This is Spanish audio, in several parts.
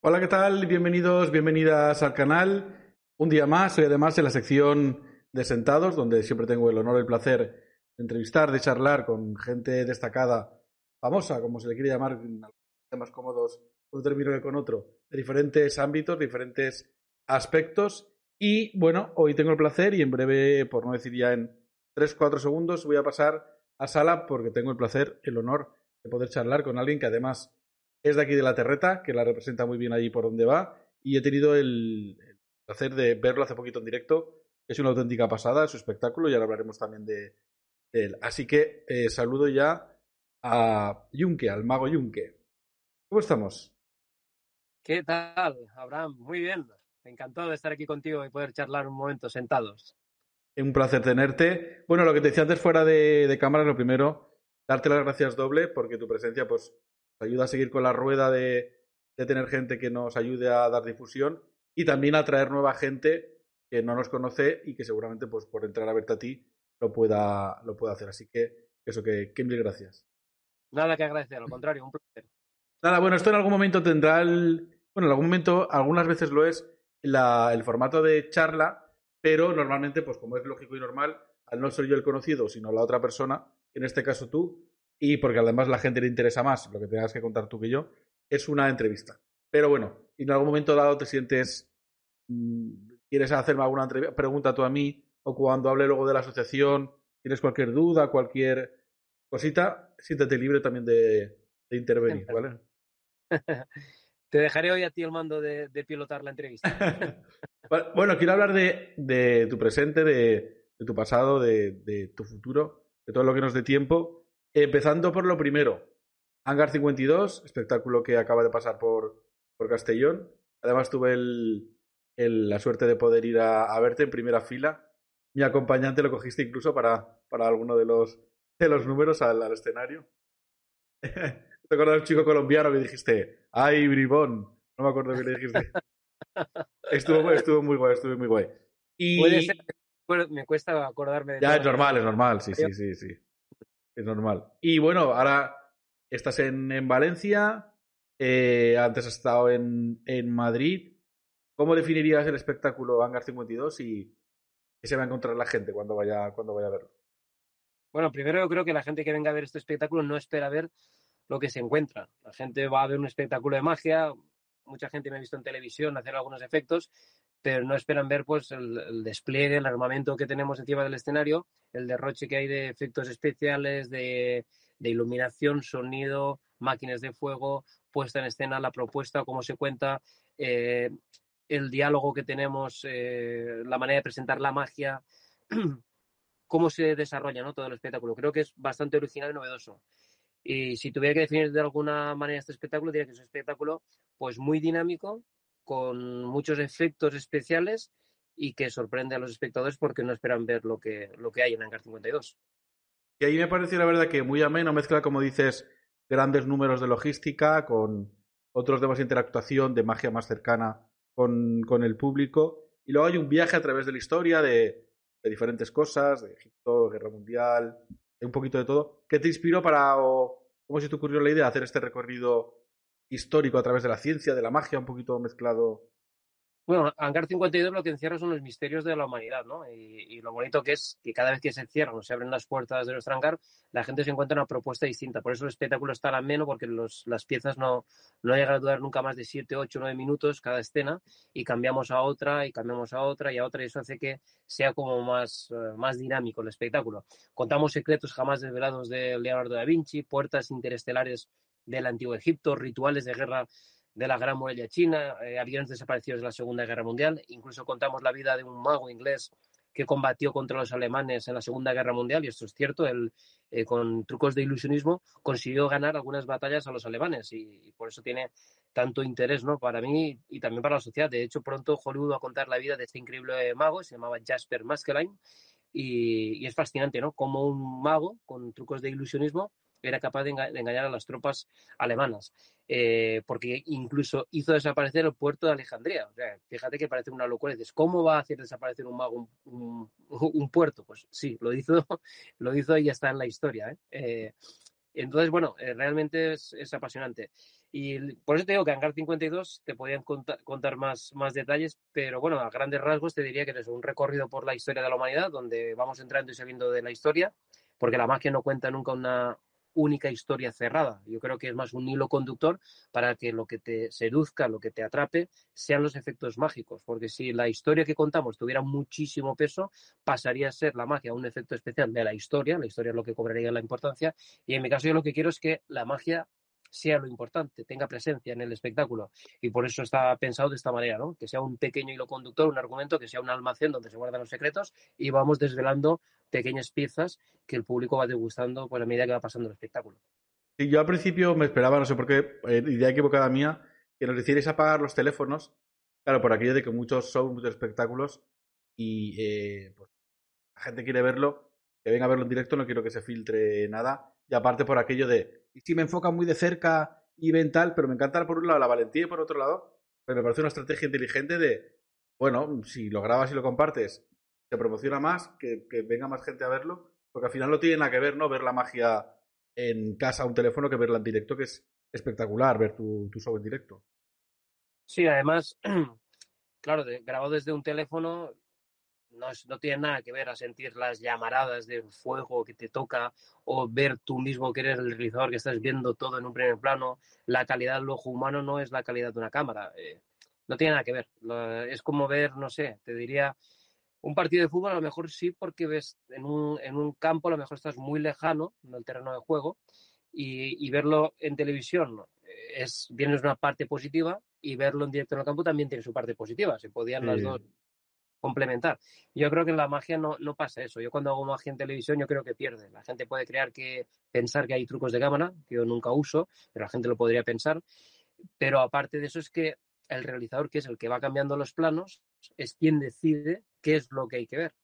Hola, ¿qué tal? Bienvenidos, bienvenidas al canal. Un día más, soy además en la sección de Sentados, donde siempre tengo el honor y el placer de entrevistar, de charlar con gente destacada, famosa, como se le quiere llamar, más cómodos con un término que con otro, de diferentes ámbitos, diferentes aspectos. Y bueno, hoy tengo el placer y en breve, por no decir ya en 3-4 segundos, voy a pasar a sala porque tengo el placer, el honor de poder charlar con alguien que además es de aquí de la Terreta, que la representa muy bien allí por donde va, y he tenido el, placer de verlo hace poquito en directo. Es una auténtica pasada su espectáculo y ahora hablaremos también de, él. Así que eh, saludo ya a Yunque, al mago Yunque. ¿Cómo estamos? ¿Qué tal, Abraham? Muy bien. Encantado de estar aquí contigo y poder charlar un momento sentados. Un placer tenerte. Bueno, lo que te decía antes fuera de, de cámara, lo primero, darte las gracias doble porque tu presencia pues ayuda a seguir con la rueda de, tener gente que nos ayude a dar difusión y también a traer nueva gente que no nos conoce y que seguramente pues por entrar a verte a ti lo pueda, lo pueda hacer. Así que eso, que, que mil gracias. Nada que agradecer, al contrario, un placer. Nada, bueno, esto en algún momento tendrá el... Bueno, en algún momento, algunas veces lo es la, el formato de charla, pero normalmente, pues como es lógico y normal, al no ser yo el conocido, sino la otra persona, en este caso tú, y porque además la gente le interesa más lo que tengas que contar tú que yo, es una entrevista. Pero bueno, y en algún momento dado te sientes, mm, quieres hacerme alguna pregunta tú a mí, o cuando hable luego de la asociación, tienes cualquier duda, cualquier cosita, siéntete libre también de, intervenir, ¿vale? Te dejaré hoy a ti el mando de, pilotar la entrevista. bueno, quiero hablar de, de tu presente, de, de tu pasado, de, tu futuro, de todo lo que nos dé tiempo. Empezando por lo primero, Hangar 52, espectáculo que acaba de pasar por, por Castellón. Además tuve el, la suerte de poder ir a, verte en primera fila. Mi acompañante lo cogiste incluso para, para alguno de los, de los números al, escenario. ¿Te acuerdas del chico colombiano que dijiste? ¡Ay, bribón! No me acuerdo qué le dijiste. estuvo, estuvo muy guay, estuvo muy guay. Y... me cuesta acordarme de Ya, es normal, es normal, sí, sí, sí, sí es normal. Y bueno, ahora estás en, en Valencia, eh, antes has estado en, en, Madrid. ¿Cómo definirías el espectáculo Hangar 52 y qué se va a encontrar la gente cuando vaya, cuando vaya a verlo? Bueno, primero yo creo que la gente que venga a ver este espectáculo no espera ver lo que se encuentra. La gente va a ver un espectáculo de magia, mucha gente me ha visto en televisión hacer algunos efectos pero no esperan ver pues el, despliegue, el armamento que tenemos encima del escenario, el derroche que hay de efectos especiales, de, iluminación, sonido, máquinas de fuego, puesta en escena, la propuesta, cómo se cuenta, eh, el diálogo que tenemos, eh, la manera de presentar la magia, cómo se desarrolla ¿no? todo el espectáculo. Creo que es bastante original y novedoso. Y si tuviera que definir de alguna manera este espectáculo, diría que es un espectáculo pues muy dinámico, con muchos efectos especiales y que sorprende a los espectadores porque no esperan ver lo que, lo que hay en Hangar 52. Y ahí me pareció la verdad que muy ameno, mezcla, como dices, grandes números de logística con otros de interactuación, de magia más cercana con, con el público. Y luego hay un viaje a través de la historia de, de diferentes cosas, de Egipto, Guerra Mundial, de un poquito de todo. ¿Qué te inspiró para, o cómo se te ocurrió la idea de hacer este recorrido histórico a través de la ciencia, de la magia, un poquito mezclado. Bueno, Hangar 52 lo que encierra son los misterios de la humanidad, ¿no? Y, lo bonito que es que cada vez que se cierran o se abren las puertas de nuestro hangar, la gente se encuentra una propuesta distinta. Por eso el espectáculo está tan ameno, porque los, las piezas no, no llegan a durar nunca más de 7, 8, 9 minutos cada escena, y cambiamos a otra, y cambiamos a otra, y a otra, y eso hace que sea como más, eh, más dinámico el espectáculo. Contamos secretos jamás desvelados de Leonardo da Vinci, puertas interestelares del antiguo Egipto, rituales de guerra de la Gran Muralla China, eh, aviones desaparecidos de la Segunda Guerra Mundial. Incluso contamos la vida de un mago inglés que combatió contra los alemanes en la Segunda Guerra Mundial, y esto es cierto, él eh, con trucos de ilusionismo consiguió ganar algunas batallas a los alemanes y, por eso tiene tanto interés ¿no? para mí y también para la sociedad. De hecho, pronto Hollywood va a contar la vida de este increíble mago, se llamaba Jasper Maskelyne, y, y es fascinante, ¿no? Como un mago con trucos de ilusionismo era capaz de, engañar a las tropas alemanas, eh, porque incluso hizo desaparecer el puerto de Alejandría. O sea, fíjate que parece una locura. Dices, ¿cómo va a hacer desaparecer un mago un, un, puerto? Pues sí, lo hizo, lo hizo y ya está en la historia. ¿eh? Eh, entonces, bueno, realmente es, es, apasionante. Y por eso te digo que Hangar 52 te podían contar, contar más, más detalles, pero bueno, a grandes rasgos te diría que es un recorrido por la historia de la humanidad, donde vamos entrando y saliendo de la historia, porque la magia no cuenta nunca una, única historia cerrada. Yo creo que es más un hilo conductor para que lo que te seduzca, lo que te atrape, sean los efectos mágicos. Porque si la historia que contamos tuviera muchísimo peso, pasaría a ser la magia un efecto especial de la historia. La historia es lo que cobraría la importancia. Y en mi caso yo lo que quiero es que la magia sea lo importante, tenga presencia en el espectáculo. Y por eso está pensado de esta manera, ¿no? Que sea un pequeño hilo conductor, un argumento, que sea un almacén donde se guardan los secretos y vamos desvelando pequeñas piezas que el público va degustando por la medida que va pasando el espectáculo. Y yo al principio me esperaba, no sé por qué, eh, idea equivocada mía, que nos hicierais apagar los teléfonos, claro, por aquello de que muchos shows, muchos espectáculos, y eh, pues, la gente quiere verlo, que venga a verlo en directo, no quiero que se filtre nada, y aparte por aquello de, y si me enfocan muy de cerca y ven tal, pero me encanta por un lado la valentía y por otro lado, me parece una estrategia inteligente de, bueno, si lo grabas y lo compartes, se promociona más, que, venga más gente a verlo, porque al final no tiene nada que ver, ¿no? Ver la magia en casa un teléfono que verla en directo, que es espectacular ver tu, tu show en directo. Sí, además, claro, de, grabado desde un teléfono no, no, tiene nada que ver a sentir las llamaradas del fuego que te toca o ver tú mismo que eres el realizador, que estás viendo todo en un primer plano. La calidad del ojo humano no es la calidad de una cámara. Eh, no tiene nada que ver. Es como ver, no sé, te diría, un partido de fútbol a lo mejor sí porque ves en un, en un campo a lo mejor estás muy lejano del terreno de juego y, y verlo en televisión es tienes una parte positiva y verlo en directo en el campo también tiene su parte positiva. Se podían sí. las dos complementar. Yo creo que en la magia no, no, pasa eso. Yo cuando hago magia en televisión yo creo que pierde. La gente puede crear que pensar que hay trucos de cámara, que yo nunca uso, pero la gente lo podría pensar. Pero aparte de eso es que el realizador, que es el que va cambiando los planos, es quien decide qué es lo que hay que ver.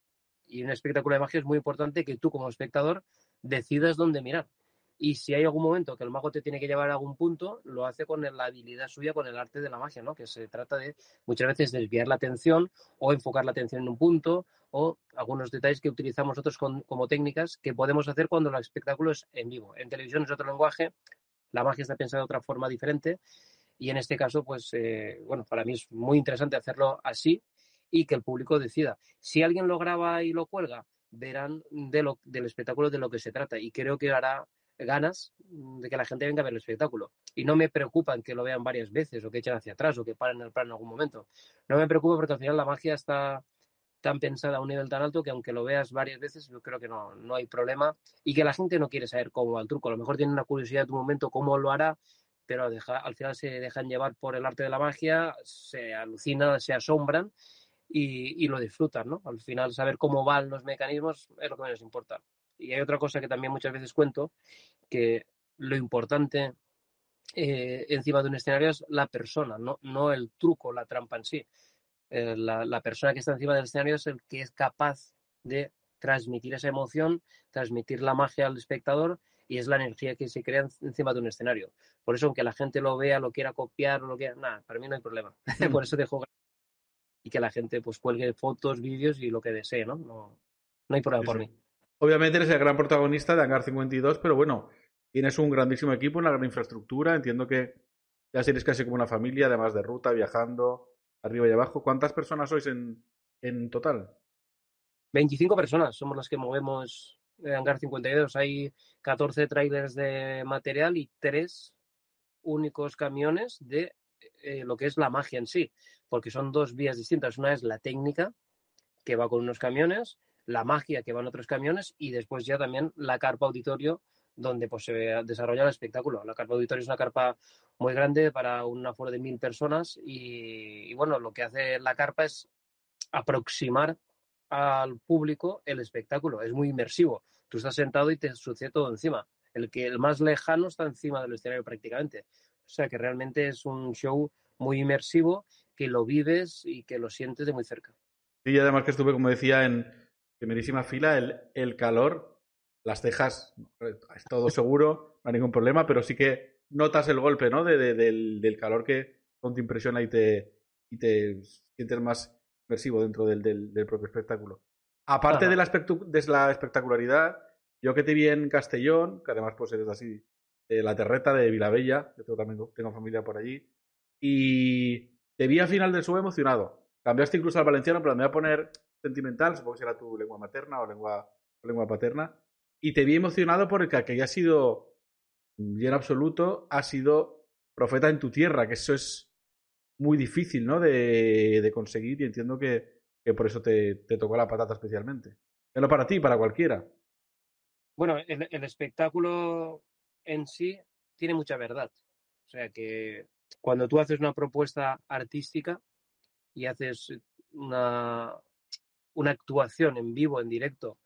Y un espectáculo de magia es muy importante que tú como espectador decidas dónde mirar. Y si hay algún momento que el mago te tiene que llevar a algún punto, lo hace con la habilidad suya, con el arte de la magia, ¿no? Que se trata de muchas veces desviar la atención o enfocar la atención en un punto o algunos detalles que utilizamos nosotros con, como técnicas que podemos hacer cuando el espectáculo es en vivo. En televisión es otro lenguaje, la magia está pensada de otra forma diferente y en este caso, pues, eh, bueno, para mí es muy interesante hacerlo así y que el público decida. Si alguien lo graba y lo cuelga, verán de lo, del espectáculo de lo que se trata y creo que hará ganas de que la gente venga a ver el espectáculo. Y no me preocupan que lo vean varias veces o que echen hacia atrás o que paren el plan en algún momento. No me preocupa porque al final la magia está tan pensada a un nivel tan alto que aunque lo veas varias veces, yo creo que no, no hay problema y que la gente no quiere saber cómo va el truco. A lo mejor tiene una curiosidad de un momento cómo lo hará, pero al final se dejan llevar por el arte de la magia, se alucinan, se asombran y, y, lo disfrutan, ¿no? Al final saber cómo van los mecanismos es lo que menos importa. Y hay otra cosa que también muchas veces cuento, que lo importante eh, encima de un escenario es la persona, no, no el truco, la trampa en sí. Eh, la, la, persona que está encima del escenario es el que es capaz de transmitir esa emoción, transmitir la magia al espectador y es la energía que se crea encima de un escenario. Por eso, aunque la gente lo vea, lo quiera copiar o lo quiera, nada, para mí no hay problema. Mm. Por eso dejo y que la gente pues cuelgue fotos, vídeos y lo que desee, ¿no? No, no hay problema sí, por sí. mí. Obviamente eres el gran protagonista de Hangar 52, pero bueno, tienes un grandísimo equipo, una gran infraestructura. Entiendo que ya eres casi como una familia, además de ruta, viajando arriba y abajo. ¿Cuántas personas sois en, en total? 25 personas somos las que movemos en Hangar 52. Hay 14 trailers de material y 3 únicos camiones de eh, lo que es la magia en sí, porque son dos vías distintas. Una es la técnica, que va con unos camiones, la magia que van otros camiones y después ya también la carpa auditorio donde pues, se desarrolla el espectáculo. La carpa auditorio es una carpa muy grande para un aforo de mil personas y, bueno, lo que hace la carpa es aproximar al público el espectáculo, es muy inmersivo. Tú estás sentado y te sucede todo encima. El que el más lejano está encima del escenario prácticamente. O sea que realmente es un show muy inmersivo que lo vives y que lo sientes de muy cerca. Y además que estuve, como decía, en primerísima fila, el, el calor, las cejas, es todo seguro, no hay ningún problema, pero sí que notas el golpe, ¿no? De, del, del, calor que te impresiona y te, y te sientes más inmersivo dentro del, del, del propio espectáculo. Aparte de la, de la, espectacularidad, yo que te vi en Castellón, que además pues eres así, de la terreta de Vilabella, yo también tengo familia por allí, y te vi al final del show emocionado. Cambiaste incluso al valenciano, pero me voy a poner sentimental, supongo que será tu lengua materna o lengua, lengua paterna, y te vi emocionado porque que haya sido, y en absoluto, ha sido profeta en tu tierra, que eso es muy difícil, ¿no? De, de conseguir y entiendo que, que por eso te, te, tocó la patata especialmente. Pero para ti, para cualquiera. Bueno, el, el, espectáculo en sí tiene mucha verdad. O sea que cuando tú haces una propuesta artística y haces una, una actuación en vivo, en directo,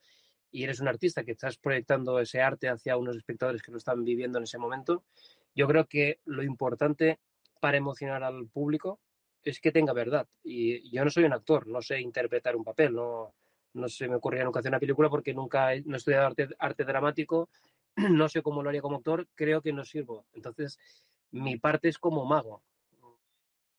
y eres un artista que estás proyectando ese arte hacia unos espectadores que lo están viviendo en ese momento, yo creo que lo importante para emocionar al público es que tenga verdad. Y yo no soy un actor, no sé interpretar un papel, no, no se me ocurría nunca hacer una película porque nunca he, no he estudiado arte, arte dramático, no sé cómo lo haría como actor, creo que no sirvo. Entonces, mi parte es como mago.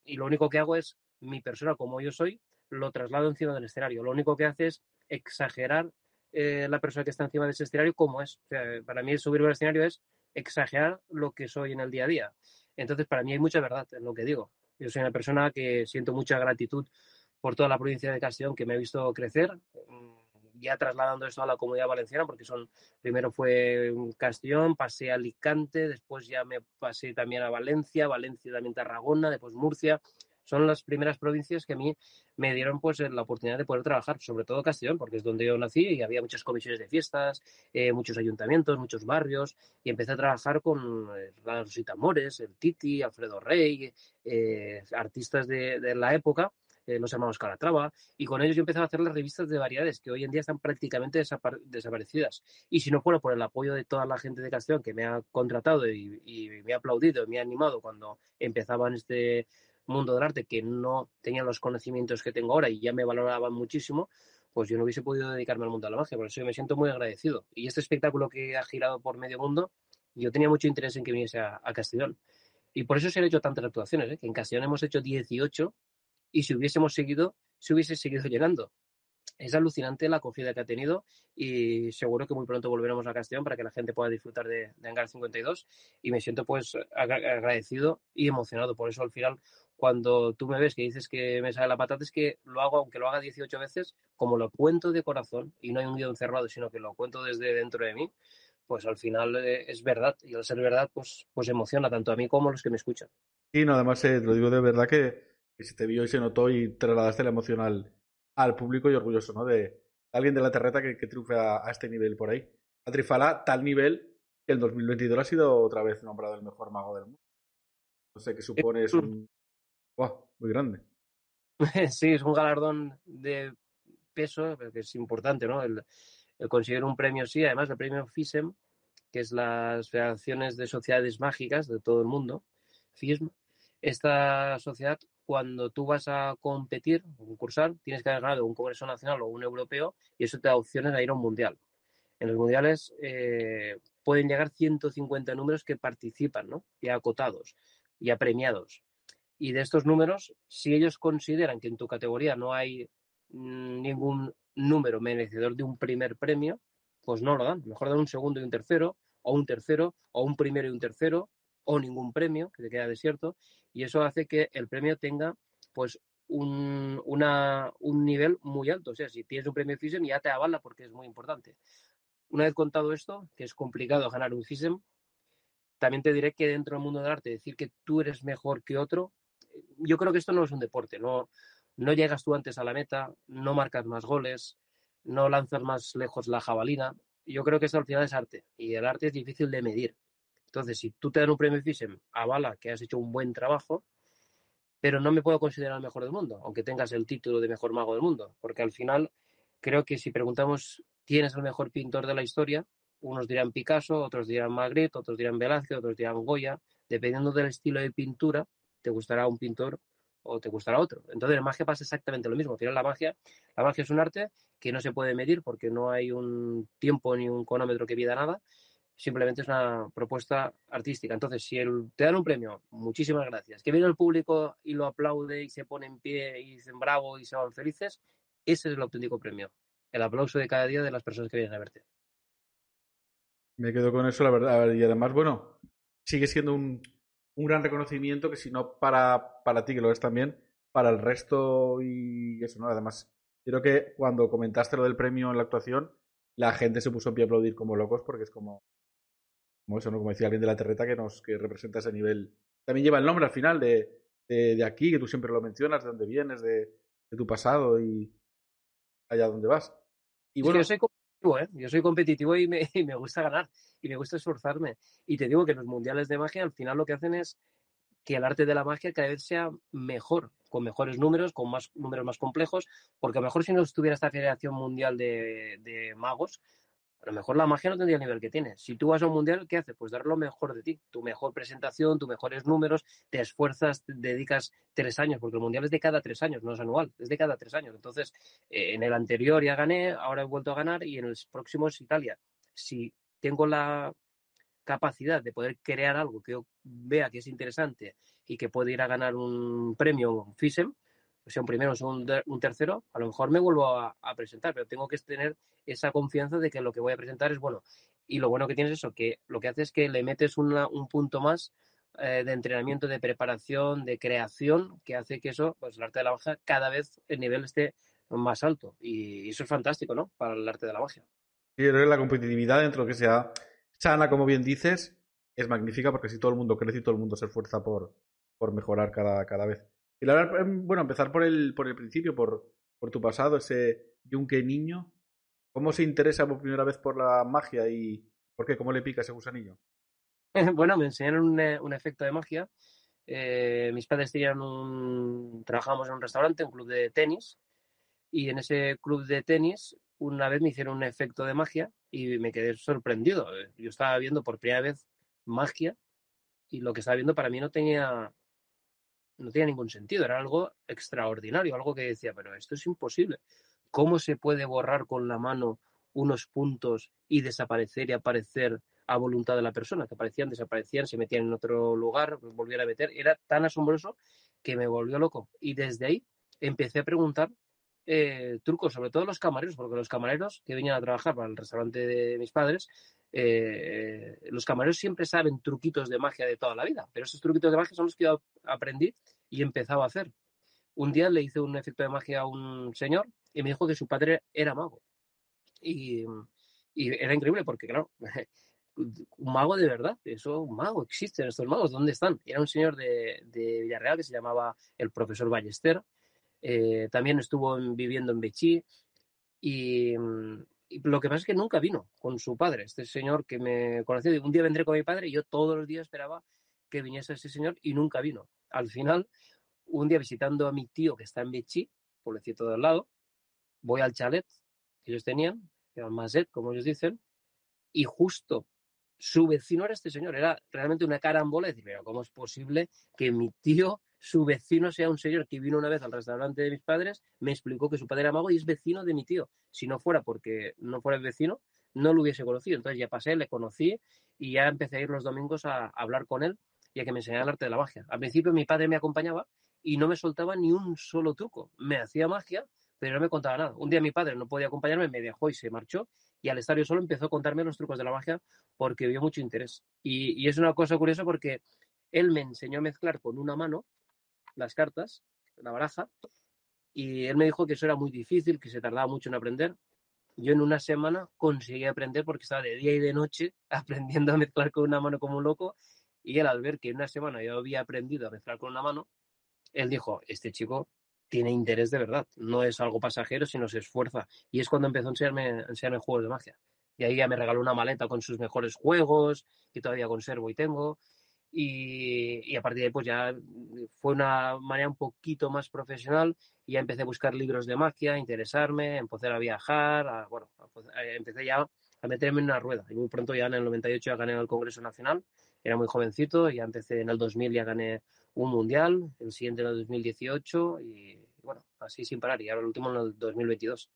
Y lo único que hago es, mi persona como yo soy, lo traslado encima del escenario. Lo único que hace es exagerar eh, la persona que está encima de ese escenario como es. Para mí subirme al escenario es exagerar lo que soy en el día a día. Entonces, para mí hay mucha verdad en lo que digo. Yo soy una persona que siento mucha gratitud por toda la provincia de Castellón que me ha visto crecer, mm, ya trasladando esto a la comunidad valenciana, porque son, primero fue Castellón, pasé a Alicante, después ya me pasé también a Valencia, Valencia también Tarragona, después Murcia, son las primeras provincias que a mí me dieron pues la oportunidad de poder trabajar, sobre todo Castellón, porque es donde yo nací y había muchas comisiones de fiestas, eh, muchos ayuntamientos, muchos barrios, y empecé a trabajar con eh, Rosita Mores, el Titi, Alfredo Rey, eh, artistas de, la época, eh, los hermanos Calatrava, y con ellos yo empecé a hacer las revistas de variedades, que hoy en día están prácticamente desapar desaparecidas. Y si no fuera por el apoyo de toda la gente de Castellón que me ha contratado y, y me ha aplaudido, me ha animado cuando empezaba en este mundo del arte que no tenían los conocimientos que tengo ahora y ya me valoraban muchísimo, pues yo no hubiese podido dedicarme al mundo de la magia. Por eso yo me siento muy agradecido. Y este espectáculo que ha girado por medio mundo, yo tenía mucho interés en que viniese a, a Castellón. Y por eso se han hecho tantas actuaciones, ¿eh? que en Castellón hemos hecho 18 y si hubiésemos seguido, se hubiese seguido llenando es alucinante la acogida que ha tenido y seguro que muy pronto volveremos a Castellón para que la gente pueda disfrutar de, de Hangar 52 y me siento pues agradecido y emocionado. Por eso al final cuando tú me ves que dices que me sale la patata es que lo hago, aunque lo haga 18 veces, como lo cuento de corazón y no hay un guion cerrado, sino que lo cuento desde dentro de mí, pues al final eh, es verdad y al ser verdad pues, pues emociona tanto a mí como a los que me escuchan. Y no, además eh, lo digo de verdad que, que se te vio y se notó y trasladaste la emocional al público y orgulloso, ¿no? De alguien de la terreta que, que triunfe a, a, este nivel por ahí. A Trifala, tal nivel que el 2022 ha sido otra vez nombrado el mejor mago del mundo. No sé qué supone, es un. ¡Wow! Muy grande. Sí, es un galardón de peso, que es importante, ¿no? El, el conseguir un premio, sí, además el premio FISEM, que es las Federaciones de Sociedades Mágicas de todo el mundo, FISM, esta sociedad cuando tú vas a competir concursar, tienes que haber ganado un Congreso Nacional o un Europeo y eso te da opciones a ir a un Mundial. En los Mundiales eh, pueden llegar 150 números que participan, ¿no? Ya acotados, ya premiados. Y de estos números, si ellos consideran que en tu categoría no hay mmm, ningún número merecedor de un primer premio, pues no lo dan. Mejor dan un segundo y un tercero, o un tercero, o un primero y un tercero, o ningún premio, que te queda desierto, y eso hace que el premio tenga pues un, un nivel muy alto. O sea, si tienes un premio FISEM ya te avala porque es muy importante. Una vez contado esto, que es complicado ganar un FISEM, también te diré que dentro del mundo del arte decir que tú eres mejor que otro, yo creo que esto no es un deporte, no, no llegas tú antes a la meta, no marcas más goles, no lanzas más lejos la jabalina. Yo creo que esto al final es arte y el arte es difícil de medir. Entonces, si tú te dan un premio FISEM, avala que has hecho un buen trabajo, pero no me puedo considerar el mejor del mundo, aunque tengas el título de mejor mago del mundo, porque al final creo que si preguntamos quién es el mejor pintor de la historia, unos dirán Picasso, otros dirán Magritte, otros dirán Velázquez, otros dirán Goya. Dependiendo del estilo de pintura, te gustará un pintor o te gustará otro. Entonces, en magia pasa exactamente lo mismo. Al la magia, la magia es un arte que no se puede medir porque no hay un tiempo ni un cronómetro que mida nada. Simplemente es una propuesta artística. Entonces, si te dan un premio, muchísimas gracias. Que viene el público y lo aplaude y se pone en pie y dicen bravo y se van felices, ese es el auténtico premio. El aplauso de cada día de las personas que vienen a verte. Me quedo con eso, la verdad. Y además, bueno, sigue siendo un, un gran reconocimiento que si no para, para ti, que lo es también, para el resto y eso, ¿no? Además, creo que cuando comentaste lo del premio en la actuación, la gente se puso en pie a aplaudir como locos porque es como, como eso, ¿no? Como decía alguien de la terreta que nos que representa ese nivel. También lleva el nombre al final de, de, aquí, que tú siempre lo mencionas, de dónde vienes, de, de tu pasado y allá donde vas. Y bueno, yo soy competitivo, ¿eh? Yo soy competitivo y me, y me gusta ganar y me gusta esforzarme. Y te digo que los mundiales de magia al final lo que hacen es que el arte de la magia cada vez sea mejor, con mejores números, con más números más complejos, porque a lo mejor si no estuviera esta Federación Mundial de, de Magos, a lo mejor la magia no tendría el nivel que tiene. Si tú vas a un mundial, ¿qué haces? Pues dar lo mejor de ti, tu mejor presentación, tus mejores números, te esfuerzas, te dedicas tres años, porque el mundial es de cada tres años, no es anual, es de cada tres años. Entonces, eh, en el anterior ya gané, ahora he vuelto a ganar y en el próximo es Italia. Si tengo la capacidad de poder crear algo que yo vea que es interesante y que puede ir a ganar un premio, un FISEM, sea un primero o un, un, tercero, a lo mejor me vuelvo a, presentar, pero tengo que tener esa confianza de que lo que voy a presentar es bueno. Y lo bueno que tienes es eso, que lo que hace es que le metes un punto más eh, de entrenamiento, de preparación, de creación, que hace que eso, pues el arte de la magia, cada vez el nivel esté más alto. Y eso es fantástico, ¿no? Para el arte de la magia. Sí, creo la competitividad dentro de lo que sea sana, como bien dices, es magnífica porque si todo el mundo crece y todo el mundo se esfuerza por, por mejorar cada, cada vez. Y la verdad, em, bueno, empezar por el, por el principio, por, por tu pasado, ese yunque niño. ¿Cómo se interesa por primera vez por la magia y por qué? ¿Cómo le pica ese gusanillo? bueno, me enseñaron un, eh, efecto de magia. Eh, mis padres tenían un. Trabajábamos en un restaurante, un club de tenis. Y en ese club de tenis, una vez me hicieron un efecto de magia y me quedé sorprendido. Yo estaba viendo por primera vez magia y lo que estaba viendo para mí no tenía no tenía ningún sentido, era algo extraordinario, algo que decía, pero esto es imposible. ¿Cómo se puede borrar con la mano unos puntos y desaparecer y aparecer a voluntad de la persona? Que aparecían, desaparecían, se metían en otro lugar, volvían a meter. Era tan asombroso que me volvió loco. Y desde ahí empecé a preguntar eh, trucos, sobre todo los camareros, porque los camareros que venían a trabajar para el restaurante de mis padres eh, los camareros siempre saben truquitos de magia de toda la vida, pero esos truquitos de magia son los que yo aprendí y empezaba a hacer. Un día le hice un efecto de magia a un señor y me dijo que su padre era mago. Y, era increíble porque, claro, un mago de verdad, eso, un mago, existen estos magos, ¿dónde están? Era un señor de, Villarreal que se llamaba el profesor Ballester, eh, también estuvo viviendo en Bechí y, lo que pasa es que nunca vino con su padre, este señor que me conoció. Un día vendré con mi padre y yo todos los días esperaba que viniese ese señor y nunca vino. Al final, un día visitando a mi tío que está en Vichy, pueblecito de al lado, voy al chalet que ellos tenían, que era Mazet, como ellos dicen, y justo su vecino era este señor. Era realmente una carambola. Decir, pero ¿cómo es posible que mi tío su vecino sea un señor que vino una vez al restaurante de mis padres, me explicó que su padre era mago y es vecino de mi tío. Si no fuera porque no fuera el vecino, no lo hubiese conocido. Entonces ya pasé, le conocí y ya empecé a ir los domingos a, hablar con él y a que me enseñara el arte de la magia. Al principio mi padre me acompañaba y no me soltaba ni un solo truco. Me hacía magia, pero no me contaba nada. Un día mi padre no podía acompañarme, me dejó y se marchó y al estar yo solo empezó a contarme los trucos de la magia porque vio mucho interés. Y, y es una cosa curiosa porque él me enseñó a mezclar con una mano las cartas, la baraja, y él me dijo que eso era muy difícil, que se tardaba mucho en aprender. Yo en una semana conseguí aprender porque estaba de día y de noche aprendiendo a mezclar con una mano como un loco y él al ver que en una semana yo había aprendido a mezclar con una mano, él dijo, este chico tiene interés de verdad, no es algo pasajero, sino se esfuerza. Y es cuando empezó a enseñarme, a enseñarme juegos de magia. Y ahí ya me regaló una maleta con sus mejores juegos, que todavía conservo y tengo. Y, a partir de ahí pues ya fue una manera un poquito más profesional y ya empecé a buscar libros de magia, a interesarme, empecé a viajar, bueno, empecé ya a meterme en una rueda y muy pronto ya en el 98 ya gané el Congreso Nacional, era muy jovencito, ya empecé en el 2000 ya gané un mundial, el siguiente en el 2018 y bueno, así sin parar y ahora el último en el 2022.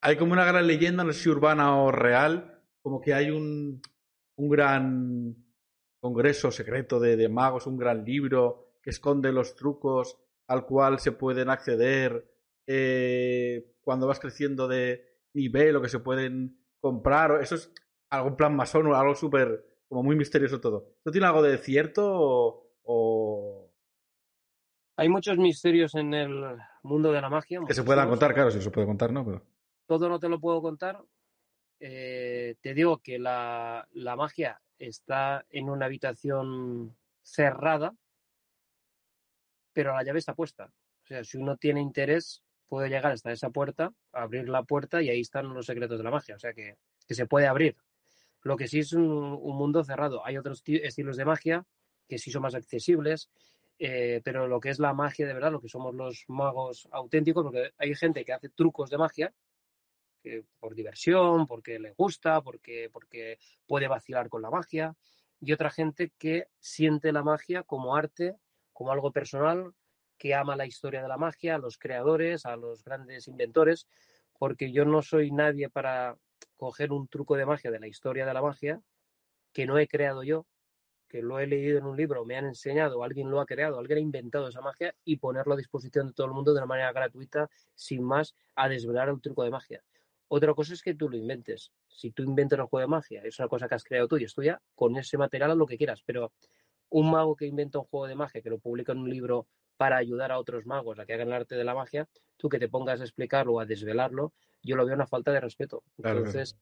Hay como una gran leyenda, no sé si urbana o real, como que hay un, un gran congreso secreto de, magos, un gran libro que esconde los trucos al cual se pueden acceder eh, cuando vas creciendo de nivel o que se pueden comprar. Eso es algún plan masón o algo súper, como muy misterioso todo. ¿Esto tiene algo de cierto o, Hay muchos misterios en el mundo de la magia. Que se puedan contar, claro, si se puede contar, ¿no? Pero... Todo no te lo puedo contar. Eh, te digo que la, la magia está en una habitación cerrada, pero la llave está puesta. O sea, si uno tiene interés, puede llegar hasta esa puerta, abrir la puerta y ahí están los secretos de la magia. O sea, que, se puede abrir. Lo que sí es un, mundo cerrado. Hay otros estilos de magia que sí son más accesibles, eh, pero lo que es la magia de verdad, lo que somos los magos auténticos, porque hay gente que hace trucos de magia por diversión, porque le gusta, porque, porque puede vacilar con la magia, y otra gente que siente la magia como arte, como algo personal, que ama la historia de la magia, a los creadores, a los grandes inventores, porque yo no soy nadie para coger un truco de magia de la historia de la magia que no he creado yo, que lo he leído en un libro, me han enseñado, alguien lo ha creado, alguien ha inventado esa magia y ponerlo a disposición de todo el mundo de una manera gratuita, sin más, a desvelar el truco de magia. Otra cosa es que tú lo inventes. Si tú inventas un juego de magia, es una cosa que has creado tú y estudia con ese material lo que quieras, pero un mago que inventa un juego de magia, que lo publica en un libro para ayudar a otros magos a que hagan el arte de la magia, tú que te pongas a explicarlo o a desvelarlo, yo lo veo una falta de respeto. Entonces,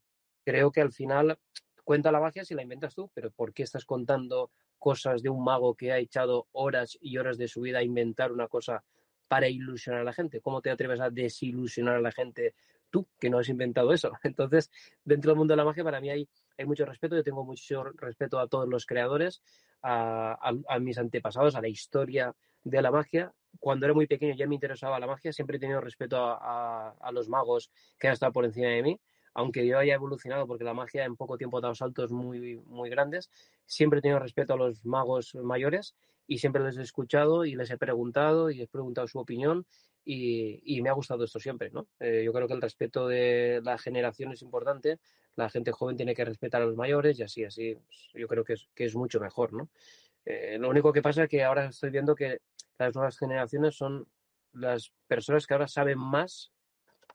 creo que al final cuenta la magia si la inventas tú, pero ¿por qué estás contando cosas de un mago que ha echado horas y horas de su vida a inventar una cosa para ilusionar a la gente? ¿Cómo te atreves a desilusionar a la gente tú, que no has inventado eso. Entonces, dentro del mundo de la magia, para mí hay, hay mucho respeto. Yo tengo mucho respeto a todos los creadores, a, mis antepasados, a la historia de la magia. Cuando era muy pequeño ya me interesaba la magia, siempre he tenido respeto a, a los magos que han estado por encima de mí aunque yo haya evolucionado porque la magia en poco tiempo ha dado saltos muy, muy grandes, siempre he tenido respeto a los magos mayores y siempre les he escuchado y les he preguntado y he preguntado su opinión y, me ha gustado esto siempre, ¿no? Eh, yo creo que el respeto de la generación es importante, la gente joven tiene que respetar a los mayores y así, así, yo creo que es, que es mucho mejor, ¿no? Eh, lo único que pasa es que ahora estoy viendo que las nuevas generaciones son las personas que ahora saben más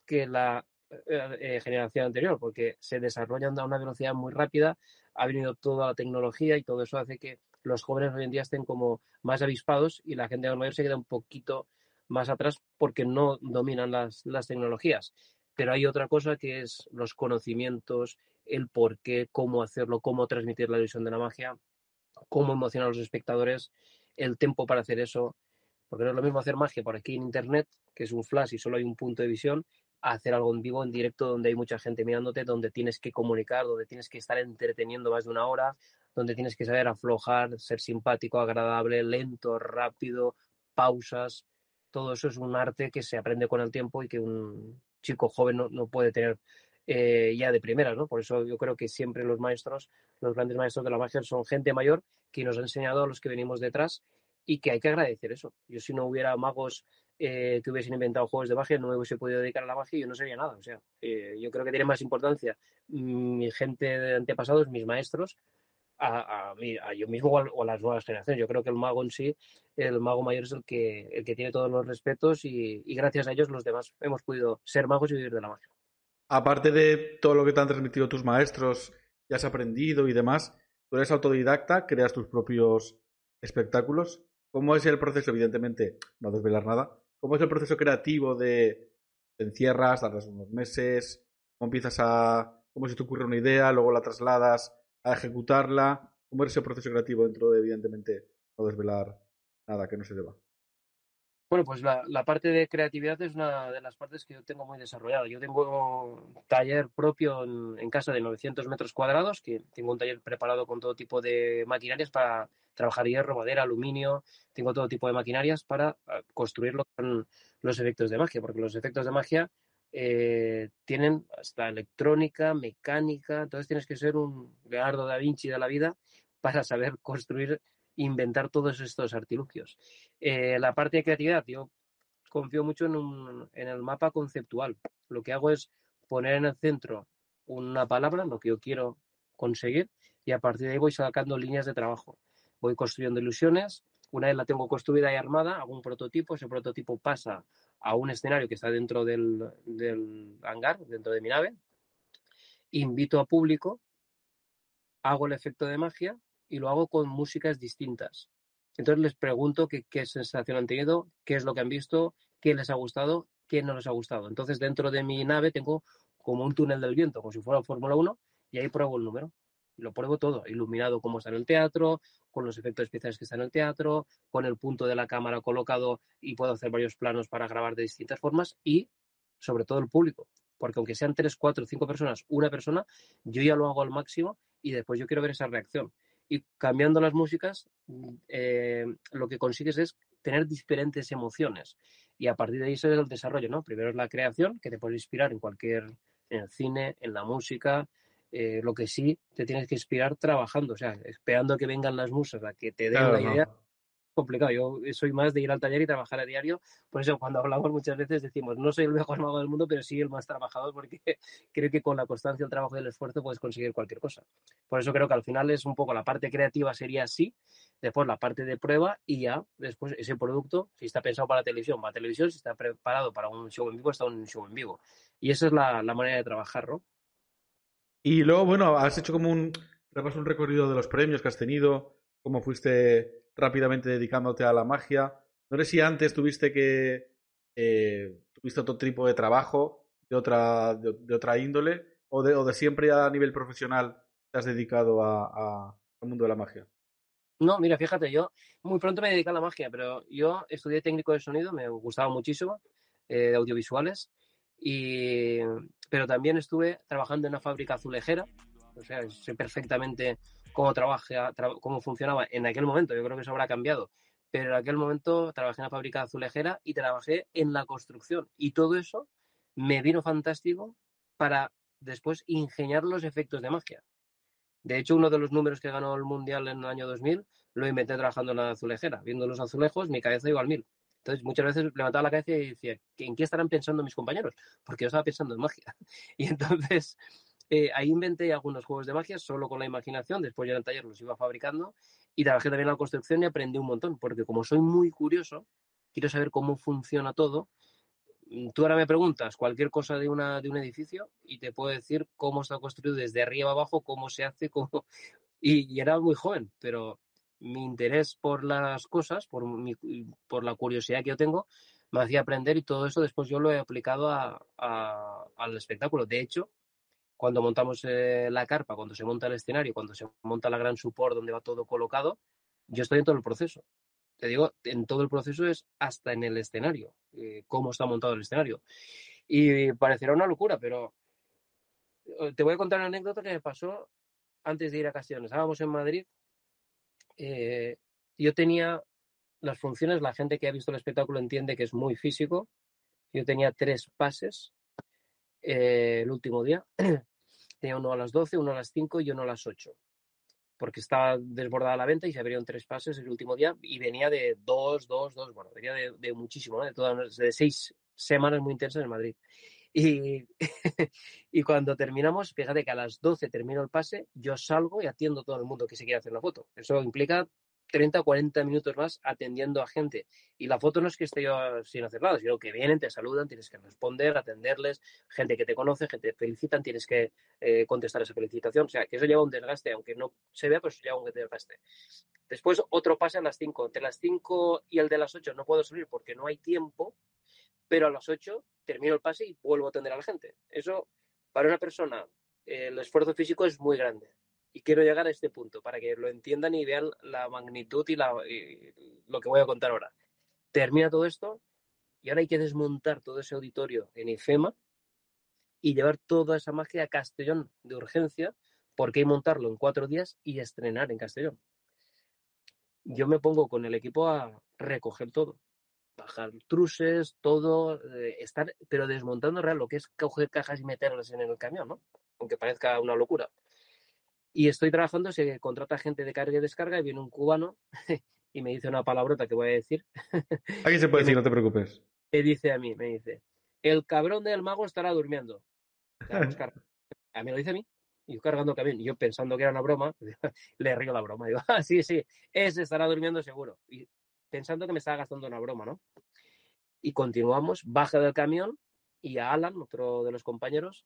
que la eh, generación anterior, porque se desarrollan a una velocidad muy rápida, ha venido toda la tecnología y todo eso hace que los jóvenes hoy en día estén como más avispados y la gente mayor se queda un poquito más atrás porque no dominan las, las tecnologías. Pero hay otra cosa que es los conocimientos, el por qué, cómo hacerlo, cómo transmitir la visión de la magia, cómo emocionar a los espectadores, el tiempo para hacer eso. Porque no es lo mismo hacer magia por aquí en Internet, que es un flash y solo hay un punto de visión, hacer algo en vivo, en directo, donde hay mucha gente mirándote, donde tienes que comunicar, donde tienes que estar entreteniendo más de una hora, donde tienes que saber aflojar, ser simpático, agradable, lento, rápido, pausas todo eso es un arte que se aprende con el tiempo y que un chico joven no, puede tener eh, ya de primera, ¿no? Por eso yo creo que siempre los maestros, los grandes maestros de la magia son gente mayor que nos ha enseñado a los que venimos detrás y que hay que agradecer eso. Yo si no hubiera magos eh, que hubiesen inventado juegos de magia, no me hubiese podido dedicar a la magia y yo no sería nada. O sea, eh, yo creo que tiene más importancia mi gente de antepasados, mis maestros, a, a, yo mismo o a, las nuevas generaciones. Yo creo que el mago en sí, el mago mayor es el que, el que tiene todos los respetos y, gracias a ellos los demás hemos podido ser magos y vivir de la magia. Aparte de todo lo que te han transmitido tus maestros, ya has aprendido y demás, tú eres autodidacta, creas tus propios espectáculos. ¿Cómo es el proceso? Evidentemente, no desvelar nada. ¿Cómo es el proceso creativo de te encierras, tardas unos meses, cómo empiezas a, cómo se te ocurre una idea, luego la trasladas a ejecutarla? ¿Cómo es ese proceso creativo dentro de, evidentemente, no desvelar nada que no se deba? Bueno, pues la, parte de creatividad es una de las partes que yo tengo muy desarrollada. Yo tengo taller propio en, casa de 900 metros cuadrados, que tengo un taller preparado con todo tipo de maquinarias para trabajar hierro, madera, aluminio, tengo todo tipo de maquinarias para ah, construir lo que son los efectos de magia, porque los efectos de magia eh, tienen hasta electrónica, mecánica, entonces tienes que ser un Leonardo da Vinci de la vida para saber construir, inventar todos estos artilugios. Eh, la parte de creatividad, yo confío mucho en, el mapa conceptual. Lo que hago es poner en el centro una palabra, lo que yo quiero conseguir, y a partir de ahí voy sacando líneas de trabajo. Voy construyendo ilusiones, una vez la tengo construida y armada, hago un prototipo, ese prototipo pasa a un escenario que está dentro del, del hangar, dentro de mi nave, invito a público, hago el efecto de magia y lo hago con músicas distintas. Entonces les pregunto qué, qué sensación han tenido, qué es lo que han visto, qué les ha gustado, qué no les ha gustado. Entonces dentro de mi nave tengo como un túnel del viento, como si fuera Fórmula 1, y ahí pruebo el número. Lo pruebo todo, iluminado como está en el teatro, con los efectos especiales que está en el teatro, con el punto de la cámara colocado y puedo hacer varios planos para grabar de distintas formas y sobre todo el público. Porque aunque sean tres, cuatro, cinco personas, una persona, yo ya lo hago al máximo y después yo quiero ver esa reacción. Y cambiando las músicas, eh, lo que consigues es tener diferentes emociones. Y a partir de ahí se es el desarrollo, ¿no? Primero es la creación, que te puede inspirar en cualquier en el cine, en la música, eh, lo que sí te tienes que inspirar trabajando, o sea, esperando que vengan las musas a que te den la idea. Complicado, yo soy más de ir al taller y trabajar a diario, por eso cuando hablamos muchas veces decimos, no soy el mejor mago del mundo, pero sí el más trabajador, porque creo que con la constancia, el trabajo y el esfuerzo puedes conseguir cualquier cosa. Por eso creo que al final es un poco la parte creativa sería así, después la parte de prueba y ya después ese producto, si está pensado para televisión, va a televisión, si está preparado para un show en vivo, está un show en vivo. Y esa es la, manera de trabajar, ¿no? Y luego, bueno, has hecho como un un recorrido de los premios que has tenido, cómo fuiste rápidamente dedicándote a la magia. No sé si antes tuviste que eh, tuviste otro tipo de trabajo de otra, de, otra índole o de, o de, siempre a nivel profesional te has dedicado a, al mundo de la magia. No, mira, fíjate, yo muy pronto me dediqué a la magia, pero yo estudié técnico de sonido, me gustaba muchísimo, eh, de audiovisuales, y, pero también estuve trabajando en una fábrica azulejera, o sea, sé perfectamente cómo, trabaja, cómo funcionaba en aquel momento, yo creo que eso habrá cambiado, pero en aquel momento trabajé en la fábrica azulejera y trabajé en la construcción, y todo eso me vino fantástico para después ingeniar los efectos de magia. De hecho, uno de los números que ganó el Mundial en el año 2000 lo inventé trabajando en la azulejera. Viendo los azulejos, mi cabeza iba al mil. Entonces, muchas veces levantaba la cabeza y decía, ¿en qué estarán pensando mis compañeros? Porque yo estaba pensando en magia. Y entonces, eh, ahí inventé algunos juegos de magia solo con la imaginación. Después ya en el taller los iba fabricando y trabajé también en la construcción y aprendí un montón. Porque como soy muy curioso, quiero saber cómo funciona todo Mm, tú ahora me preguntas cualquier cosa de, una, de un edificio y te puedo decir cómo está construido desde arriba abajo, cómo se hace, cómo... Y, era muy joven, pero mi interés por las cosas, por, mi, por la curiosidad que yo tengo, me hacía aprender y todo eso después yo lo he aplicado al espectáculo. De hecho, cuando montamos eh, la carpa, cuando se monta el escenario, cuando se monta la gran support donde va todo colocado, yo estoy en todo el proceso te digo, en todo el proceso es hasta en el escenario, eh, cómo está montado el escenario. Y parecerá una locura, pero eh, te voy a contar una anécdota que me pasó antes de ir a Castellón. Estábamos en Madrid, yo tenía las funciones, la gente que ha visto el espectáculo entiende que es muy físico. Yo tenía tres pases el último día. tenía uno a las 12, uno a las 5 y uno a las 8 porque estaba desbordada la venta y se abrieron tres pases el último día y venía de dos, dos, dos, bueno, venía de, muchísimo, de, todas, de seis semanas muy intensas en Madrid. Y, y cuando terminamos, fíjate que a las 12 termino el pase, yo salgo y atiendo a todo el mundo que se quiere hacer la foto. Eso implica 30 o 40 minutos más atendiendo a gente. Y la foto no es que esté yo sin hacer nada, sino que vienen, te saludan, tienes que responder, atenderles, gente que te conoce, gente que te felicitan, tienes que eh, contestar esa felicitación. O sea, que eso lleva un desgaste, aunque no se vea, pues lleva un desgaste. Después otro pase a las 5. Entre las 5 y el de las 8 no puedo salir porque no hay tiempo, pero a las 8 termino el pase y vuelvo a atender a la gente. Eso, para una persona, el esfuerzo físico es muy grande y quiero llegar a este punto para que lo entiendan y vean la magnitud y, lo que voy a contar ahora. Termina todo esto y ahora hay que desmontar todo ese auditorio en IFEMA y llevar toda esa magia a Castellón de urgencia porque hay que montarlo en cuatro días y estrenar en Castellón. yo me pongo con el equipo a recoger todo. Bajar truses, todo, eh, estar, pero desmontando real lo que es coger cajas y meterlas en el camión, ¿no? Aunque parezca una locura. Y estoy trabajando, se contrata gente de carga y descarga y viene un cubano y me dice una palabrota que voy a decir. Aquí se puede decir, no te preocupes. Me dice a mí, me dice, el cabrón del mago estará durmiendo. A mí lo dice a mí. Y yo cargando camión, y yo pensando que era una broma, le río la broma. Digo, ah, sí, sí, ese estará durmiendo seguro. Y pensando que me estaba gastando una broma, ¿no? Y continuamos, baja del camión y a Alan, otro de los compañeros,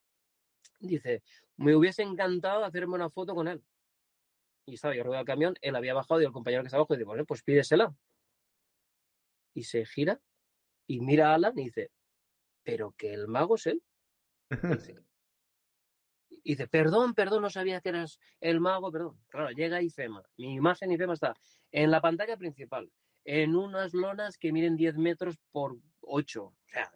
dice, me hubiese encantado hacerme una foto con él. Y estaba yo arriba del camión, él había bajado y el compañero que estaba abajo dice, bueno, pues pídesela. Y se gira y mira a Alan y dice, pero que el mago es él. Y dice, perdón, perdón, no sabía que eras el mago, perdón. Claro, llega IFEMA. Mi imagen IFEMA está en la pantalla principal, en unas lonas que miden 10 metros por 8. O sea,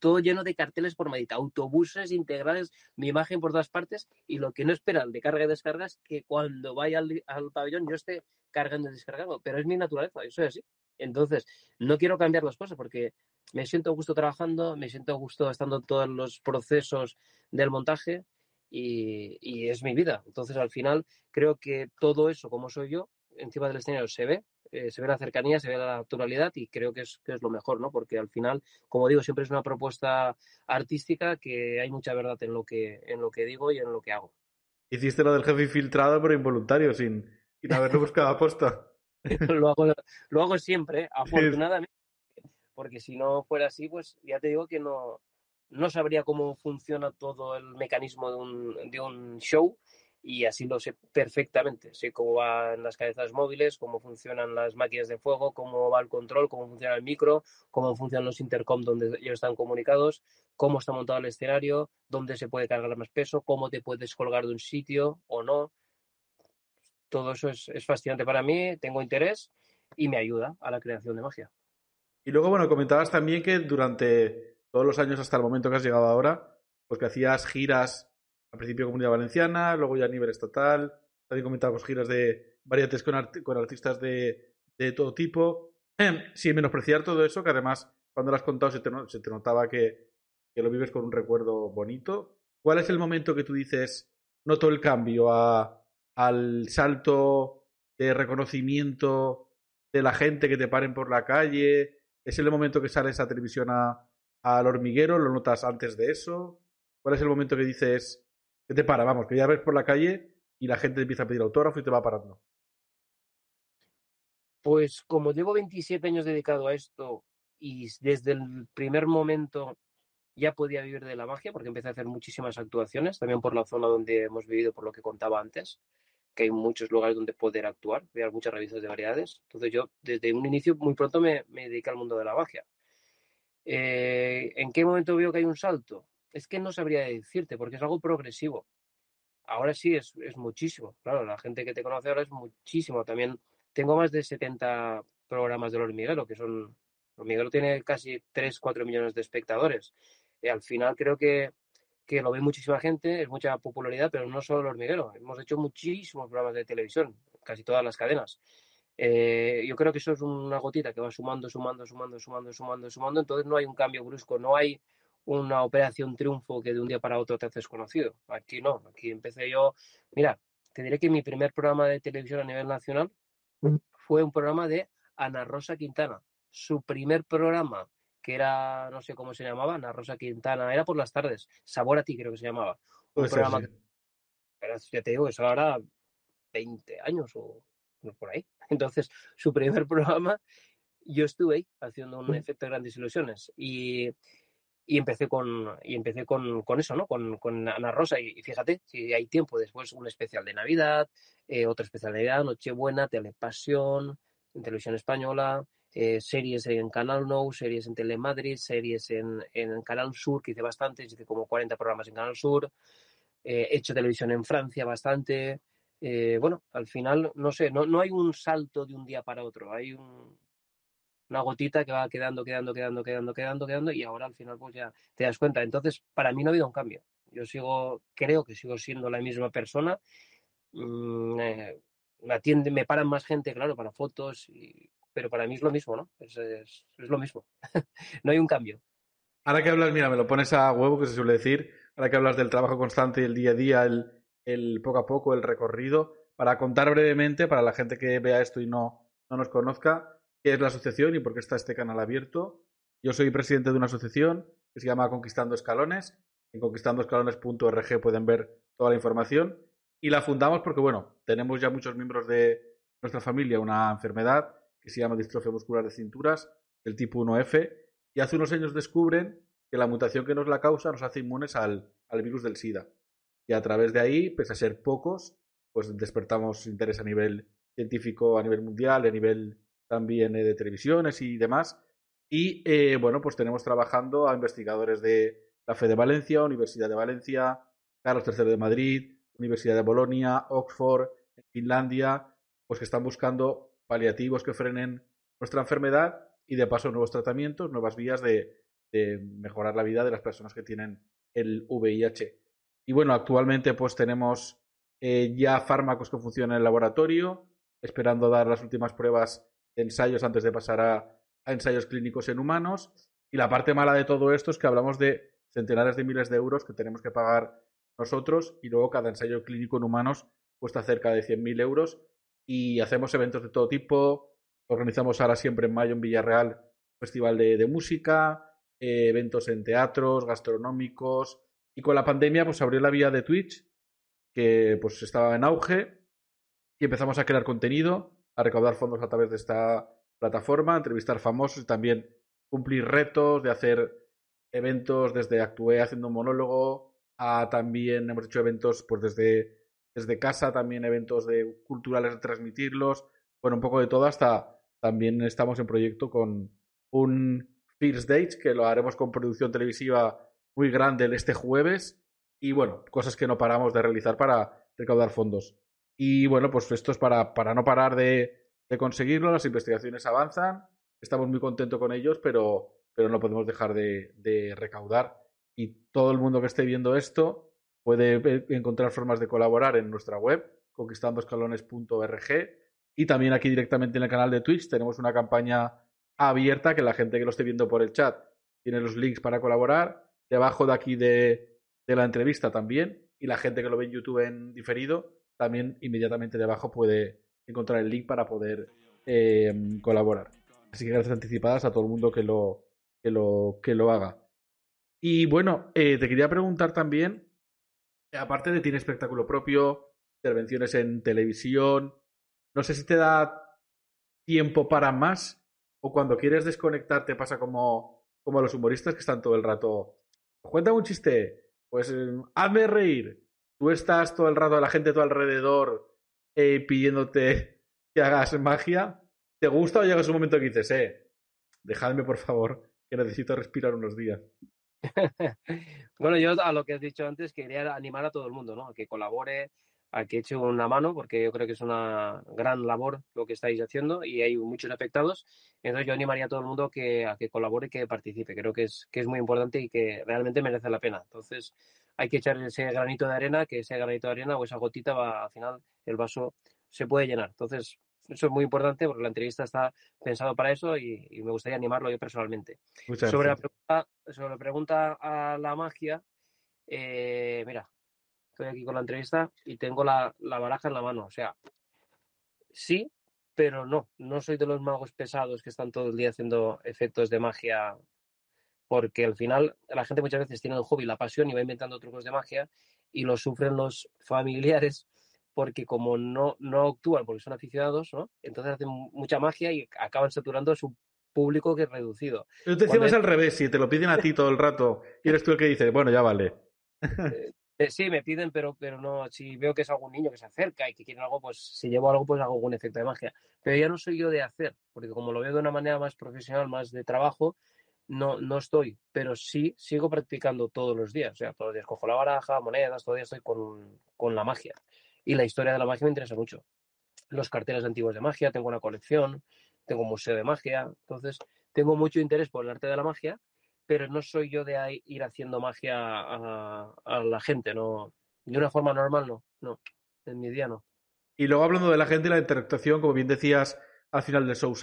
todo lleno de carteles por medita, autobuses integrales, mi imagen por todas partes. Y lo que no espera el de carga y descarga es que cuando vaya al, al pabellón yo esté cargando y descargando. Pero es mi naturaleza, yo soy así. Entonces, no quiero cambiar las cosas porque me siento a gusto trabajando, me siento a gusto estando en todos los procesos del montaje y, es mi vida. Entonces, al final, creo que todo eso, como soy yo, encima del escenario se ve, eh, se ve la cercanía, se ve la naturalidad y creo que es, que es lo mejor, ¿no? Porque al final, como digo, siempre es una propuesta artística que hay mucha verdad en lo que, en lo que digo y en lo que hago. Hiciste lo del jefe infiltrado, pero involuntario, sin, sin haberlo buscado aposta. lo, hago, lo hago siempre, afortunadamente, porque si no fuera así, pues ya te digo que no, no sabría cómo funciona todo el mecanismo de un, de un show y así lo sé perfectamente. Sé cómo van las cabezas móviles, cómo funcionan las máquinas de fuego, cómo va el control, cómo funciona el micro, cómo funcionan los intercom donde ellos están comunicados, cómo está montado el escenario, dónde se puede cargar más peso, cómo te puedes colgar de un sitio o no. Todo eso es, es fascinante para mí, tengo interés y me ayuda a la creación de magia. Y luego, bueno, comentabas también que durante todos los años hasta el momento que has llegado ahora, pues que hacías giras al principio Comunidad Valenciana, luego ya a nivel estatal, también comentabas giras de variantes con, artistas de, todo tipo. Sin menospreciar todo eso, que además cuando lo has contado se te, notaba que, lo vives con un recuerdo bonito. ¿Cuál es el momento que tú dices, noto el cambio al salto de reconocimiento de la gente que te paren por la calle? ¿Es el momento que sales a televisión al hormiguero? ¿Lo notas antes de eso? ¿Cuál es el momento que dices que te para? Vamos, que ya ves por la calle y la gente empieza a pedir autógrafo y te va parando. Pues como llevo 27 años dedicado a esto y desde el primer momento ya podía vivir de la magia porque empecé a hacer muchísimas actuaciones, también por la zona donde hemos vivido, por lo que contaba antes, que hay muchos lugares donde poder actuar, ver muchas revistas de variedades. Entonces yo desde un inicio muy pronto me, me al mundo de la magia. Eh, ¿En qué momento veo que hay un salto? Es que no sabría decirte, porque es algo progresivo. Ahora sí es, es muchísimo. Claro, la gente que te conoce ahora es muchísimo. También tengo más de 70 programas del hormiguero, que son. Hormiguero tiene casi 3, 4 millones de espectadores. Y al final creo que, que lo ve muchísima gente, es mucha popularidad, pero no solo el hormiguero. Hemos hecho muchísimos programas de televisión, casi todas las cadenas. Eh, yo creo que eso es una gotita que va sumando, sumando, sumando, sumando, sumando, sumando. Entonces no hay un cambio brusco, no hay una operación triunfo que de un día para otro te haces conocido. Aquí no, aquí empecé yo. Mira, te diré que mi primer programa de televisión a nivel nacional mm. fue un programa de Ana Rosa Quintana. Su primer programa, que era, no sé cómo se llamaba, Ana Rosa Quintana, era por las tardes. Sabor a ti creo que se llamaba. Un programa. ya te digo, eso ahora 20 años o por ahí. Entonces, su primer programa, yo estuve ahí haciendo un efecto de grandes ilusiones y, y empecé con y empecé con, con eso, ¿no? Con, con, Ana Rosa y, fíjate, si hay tiempo después un especial de Navidad, eh, otro especial de Nochebuena, Telepasión, en televisión española, eh, series en Canal No, series en Telemadrid, series en, en Canal Sur, que hice bastantes, hice como 40 programas en Canal Sur, eh, he hecho televisión en Francia bastante, eh, bueno, al final, no sé, no, no hay un salto de un día para otro, hay un, una gotita que va quedando, quedando, quedando, quedando, quedando, quedando, y ahora al final pues ya te das cuenta. Entonces, para mí no ha habido un cambio. Yo sigo, creo que sigo siendo la misma persona. Mm, eh, me atienden, me paran más gente, claro, para fotos, y, pero para mí es lo mismo, ¿no? Es, lo mismo. no hay un cambio. Ahora que hablas, mira, me lo pones a huevo, que se suele decir, ahora que hablas del trabajo constante, el día a día, el, el poco a poco, el recorrido, para contar brevemente, para la gente que vea esto y no, no nos conozca, qué es la asociación y por qué está este canal abierto. Yo soy presidente de una asociación que se llama Conquistando Escalones. En conquistandoescalones.org pueden ver toda la información. Y la fundamos porque, bueno, tenemos ya muchos miembros de nuestra familia una enfermedad que se llama distrofia muscular de cinturas, del tipo 1F, y hace unos años descubren que la mutación que nos la causa nos hace inmunes al, al virus del SIDA. Y a través de ahí, pese a ser pocos, pues despertamos interés a nivel científico, a nivel mundial, a nivel también eh, de televisiones y demás. Y eh, bueno, pues tenemos trabajando a investigadores de la FE de Valencia, Universidad de Valencia, Carlos III de Madrid, Universidad de Bolonia, Oxford, Finlandia, pues que están buscando paliativos que frenen nuestra enfermedad y de paso nuevos tratamientos, nuevas vías de, de mejorar la vida de las personas que tienen el VIH. Y bueno, actualmente pues tenemos eh, ya fármacos que funcionan en el laboratorio, esperando dar las últimas pruebas ensayos antes de pasar a, ensayos clínicos en humanos. Y la parte mala de todo esto es que hablamos de centenares de miles de euros que tenemos que pagar nosotros y luego cada ensayo clínico en humanos cuesta cerca de 100.000 euros y hacemos eventos de todo tipo. Organizamos ahora siempre en mayo en Villarreal festival de, de música, eh, eventos en teatros, gastronómicos y con la pandemia pues abrió la vía de Twitch que pues estaba en auge y empezamos a crear contenido, a recaudar fondos a través de esta plataforma, entrevistar famosos y también cumplir retos de hacer eventos desde actué haciendo un monólogo a también hemos hecho eventos pues desde desde casa también eventos de culturales de transmitirlos bueno un poco de todo hasta también estamos en proyecto con un First Dates que lo haremos con producción televisiva muy grande este jueves y bueno cosas que no paramos de realizar para recaudar fondos y bueno pues esto es para para no parar de de conseguirlo las investigaciones avanzan estamos muy contentos con ellos pero pero no podemos dejar de, recaudar. Y todo el mundo que esté viendo esto puede encontrar formas de colaborar en nuestra web, conquistandoscalones.org. Y también aquí directamente en el canal de Twitch tenemos una campaña abierta que la gente que lo esté viendo por el chat tiene los links para colaborar. Debajo de aquí de, de la entrevista también. Y la gente que lo ve en YouTube en diferido también inmediatamente debajo puede encontrar el link para poder eh, colaborar. Así que gracias anticipadas a todo el mundo que lo, que lo, que lo haga. Y bueno, eh, te quería preguntar también, aparte de tiene espectáculo propio, intervenciones en televisión, no sé si te da tiempo para más o cuando quieres desconectar te pasa como, como a los humoristas que están todo el rato, cuéntame un chiste, pues eh, hazme reír. Tú estás todo el rato la gente a tu alrededor eh, pidiéndote que hagas magia. ¿Te gusta o llegas un momento que dices, eh, dejadme por favor que necesito respirar unos días. bueno, yo a lo que has dicho antes quería animar a todo el mundo, ¿no? A que colabore, a que eche una mano, porque yo creo que es una gran labor lo que estáis haciendo y hay muchos afectados. Entonces yo animaría a todo el mundo que, a que colabore y que participe. Creo que es, que es muy importante y que realmente merece la pena. Entonces hay que echar ese granito de arena, que ese granito de arena o esa gotita va, al final el vaso se puede llenar. Entonces eso es muy importante porque la entrevista está pensado para eso y, y me gustaría animarlo yo personalmente. Muchas sobre, la pregunta, sobre la pregunta a la magia, eh, mira, estoy aquí con la entrevista y tengo la, la baraja en la mano. O sea, sí, pero no. No soy de los magos pesados que están todo el día haciendo efectos de magia porque al final la gente muchas veces tiene el hobby, la pasión y va inventando trucos de magia y lo sufren los familiares porque como no, no actúan porque son aficionados, ¿no? Entonces hacen mucha magia y acaban saturando a su público que es reducido. Yo te Cuando decíamos al revés, si te lo piden a ti todo el rato y eres tú el que dices, bueno, ya vale. Eh, sí, me piden, pero, pero no, si veo que es algún niño que se acerca y que quiere algo, pues si llevo algo, pues hago algún efecto de magia. Pero ya no soy yo de hacer, porque como lo veo de una manera más profesional, más de trabajo, no, no estoy, pero sí sigo practicando todos los días. O sea, todos los días cojo la baraja, monedas, día estoy con, con la magia. Y la historia de la magia me interesa mucho. Los carteles antiguos de magia, tengo una colección, tengo un museo de magia, entonces tengo mucho interés por el arte de la magia, pero no soy yo de ahí ir haciendo magia a, la gente, no, de una forma normal no, no, en mi día no. Y luego hablando de la gente, la interactuación, como bien decías, al final del show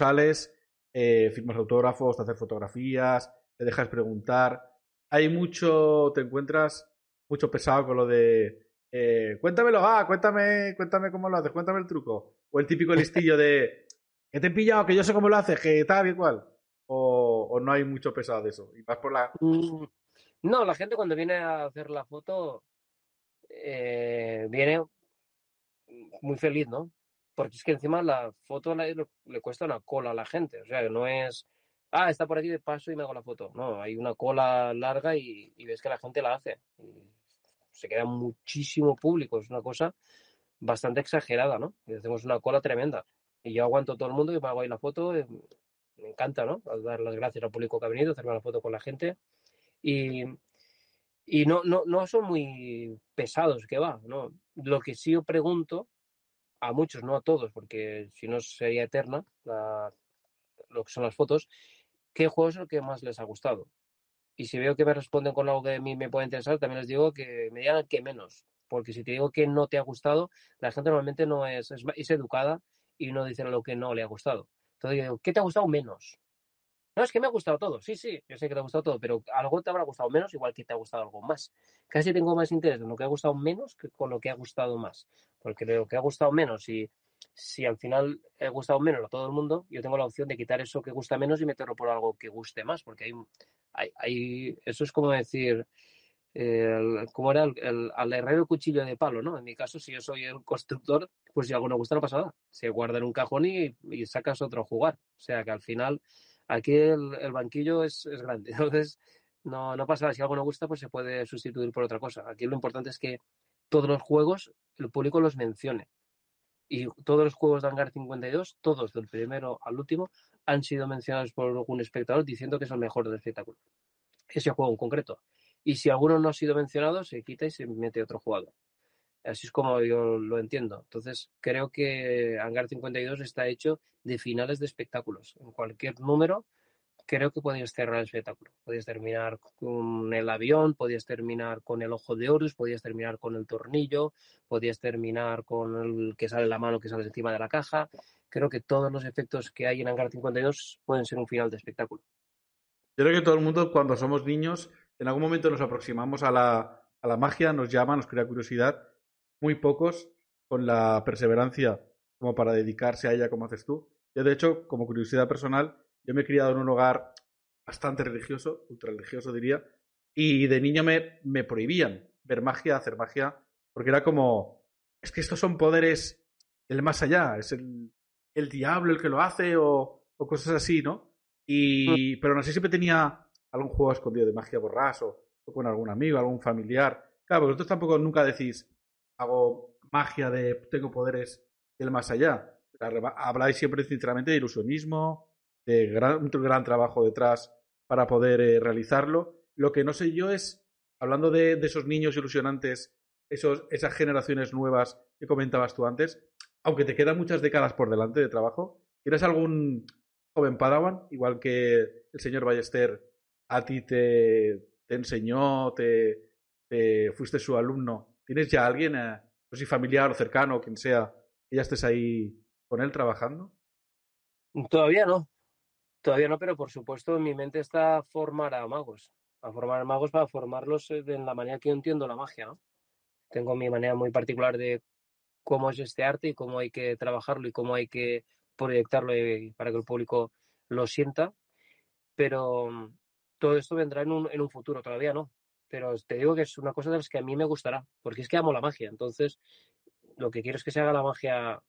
eh, firmas autógrafos, te haces fotografías, te dejas preguntar. Hay mucho, te encuentras mucho pesado con lo de eh, cuéntamelo, ah, cuéntame, cuéntame cómo lo haces, cuéntame el truco. O el típico listillo de que te he pillado, que yo sé cómo lo haces, que tal y cual. O, no hay mucho pesado de eso. Y vas por la. Mm, No, la gente cuando viene a hacer la foto eh, viene muy feliz, ¿no? Porque es que encima la foto le, cuesta una cola a la gente. O sea, no es, ah, está por aquí de paso y me hago la foto. No, hay una cola larga y, y ves que la gente la hace. Y se queda muchísimo público. Es una cosa bastante exagerada, ¿no? Y hacemos una cola tremenda. Y yo aguanto a todo el mundo y me hago ahí la foto. eh, Me encanta, ¿no? Dar las gracias al público que ha venido, hacerme la foto con la gente. Y, y no, no, no son muy pesados, que va, ¿no? Lo que sí yo pregunto, a muchos, no a todos, porque si no sería eterna la- lo que son las fotos, ¿qué juego es el que más les ha gustado? Y si veo que me responden con algo que a mí me puede interesar, también les digo que me digan que menos. Porque si te digo que no te ha gustado, la gente normalmente no es, es, es educada y no dice lo que no le ha gustado. Entonces yo digo, ¿qué te ha gustado menos? No, es que me ha gustado todo. Sí, sí, yo sé que te ha gustado todo, pero algo te habrá gustado menos, igual que te ha gustado algo más. Casi tengo más interés en lo que ha gustado menos que con lo que ha gustado más. Porque lo que ha gustado menos, si, si al final ha gustado menos a todo el mundo, yo tengo la opción de quitar eso que gusta menos y meterlo por algo que guste más. Porque hay, hay, hay eso es como decir, el- ¿cómo era? El, el- al herrero cuchillo de palo, ¿no? En mi caso, si yo soy el constructor, pues si algo no gusta, no pasa nada. Se guarda en un cajón y, y sacas otro a jugar. O sea que al final aquí el, banquillo es, es grande. Entonces, no, no pasa nada. Si algo no gusta, pues se puede sustituir por otra cosa. Aquí lo importante es que todos los juegos, el público los mencione. Y todos los juegos de Hangar 52, todos del primero al último, han sido mencionados por algún espectador diciendo que es el mejor del espectáculo. Ese juego en concreto. Y si alguno no ha sido mencionado, se quita y se mete otro jugador. Así es como yo lo entiendo. Entonces, creo que Hangar 52 está hecho de finales de espectáculos. En cualquier número, creo que podías cerrar el espectáculo. Podías terminar con el avión, podías terminar con el ojo de Horus, podías terminar con el tornillo, podías terminar con el que sale la mano que sale encima de la caja. Creo que todos los efectos que hay en Hangar 52 pueden ser un final de espectáculo. Yo creo que todo el mundo, cuando somos niños, en algún momento nos aproximamos a la, a la magia, nos llama, nos crea curiosidad. Muy pocos con la perseverancia como para dedicarse a ella como haces tú. Yo, de hecho, como curiosidad personal, yo me he criado en un hogar bastante religioso, ultra religioso diría, y de niño me, me prohibían ver magia, hacer magia, porque era como, es que estos son poderes del más allá, es el, el diablo el que lo hace o, o cosas así, ¿no? Y, pero no sé, siempre tenía algún juego escondido de magia borraso, o con algún amigo, algún familiar. Claro, vosotros tampoco nunca decís, hago magia de, tengo poderes del más allá. Habláis siempre sinceramente de ilusionismo, de gran, un gran trabajo detrás para poder eh, realizarlo. Lo que no sé yo es, hablando de, esos niños ilusionantes, esos, esas generaciones nuevas que comentabas tú antes, aunque te quedan muchas décadas por delante de trabajo, ¿tienes algún joven Padawan, igual que el señor Ballester a ti te, te enseñó, te, te, fuiste su alumno? ¿Tienes ya alguien, eh, no sé familiar o cercano, quien sea, que ya estés ahí con él trabajando? Todavía no, todavía no, pero por supuesto en mi mente está formar a magos, a formar a magos para formarlos de la manera que yo entiendo la magia, ¿no? Tengo mi manera muy particular de cómo es este arte y cómo hay que trabajarlo y cómo hay que proyectarlo para que el público lo sienta, pero mm, todo esto vendrá en un, en un futuro, todavía no. Pero te digo que es una cosa de las que a mí me gustará, porque es que amo la magia. Entonces, lo que quiero es que se haga la magia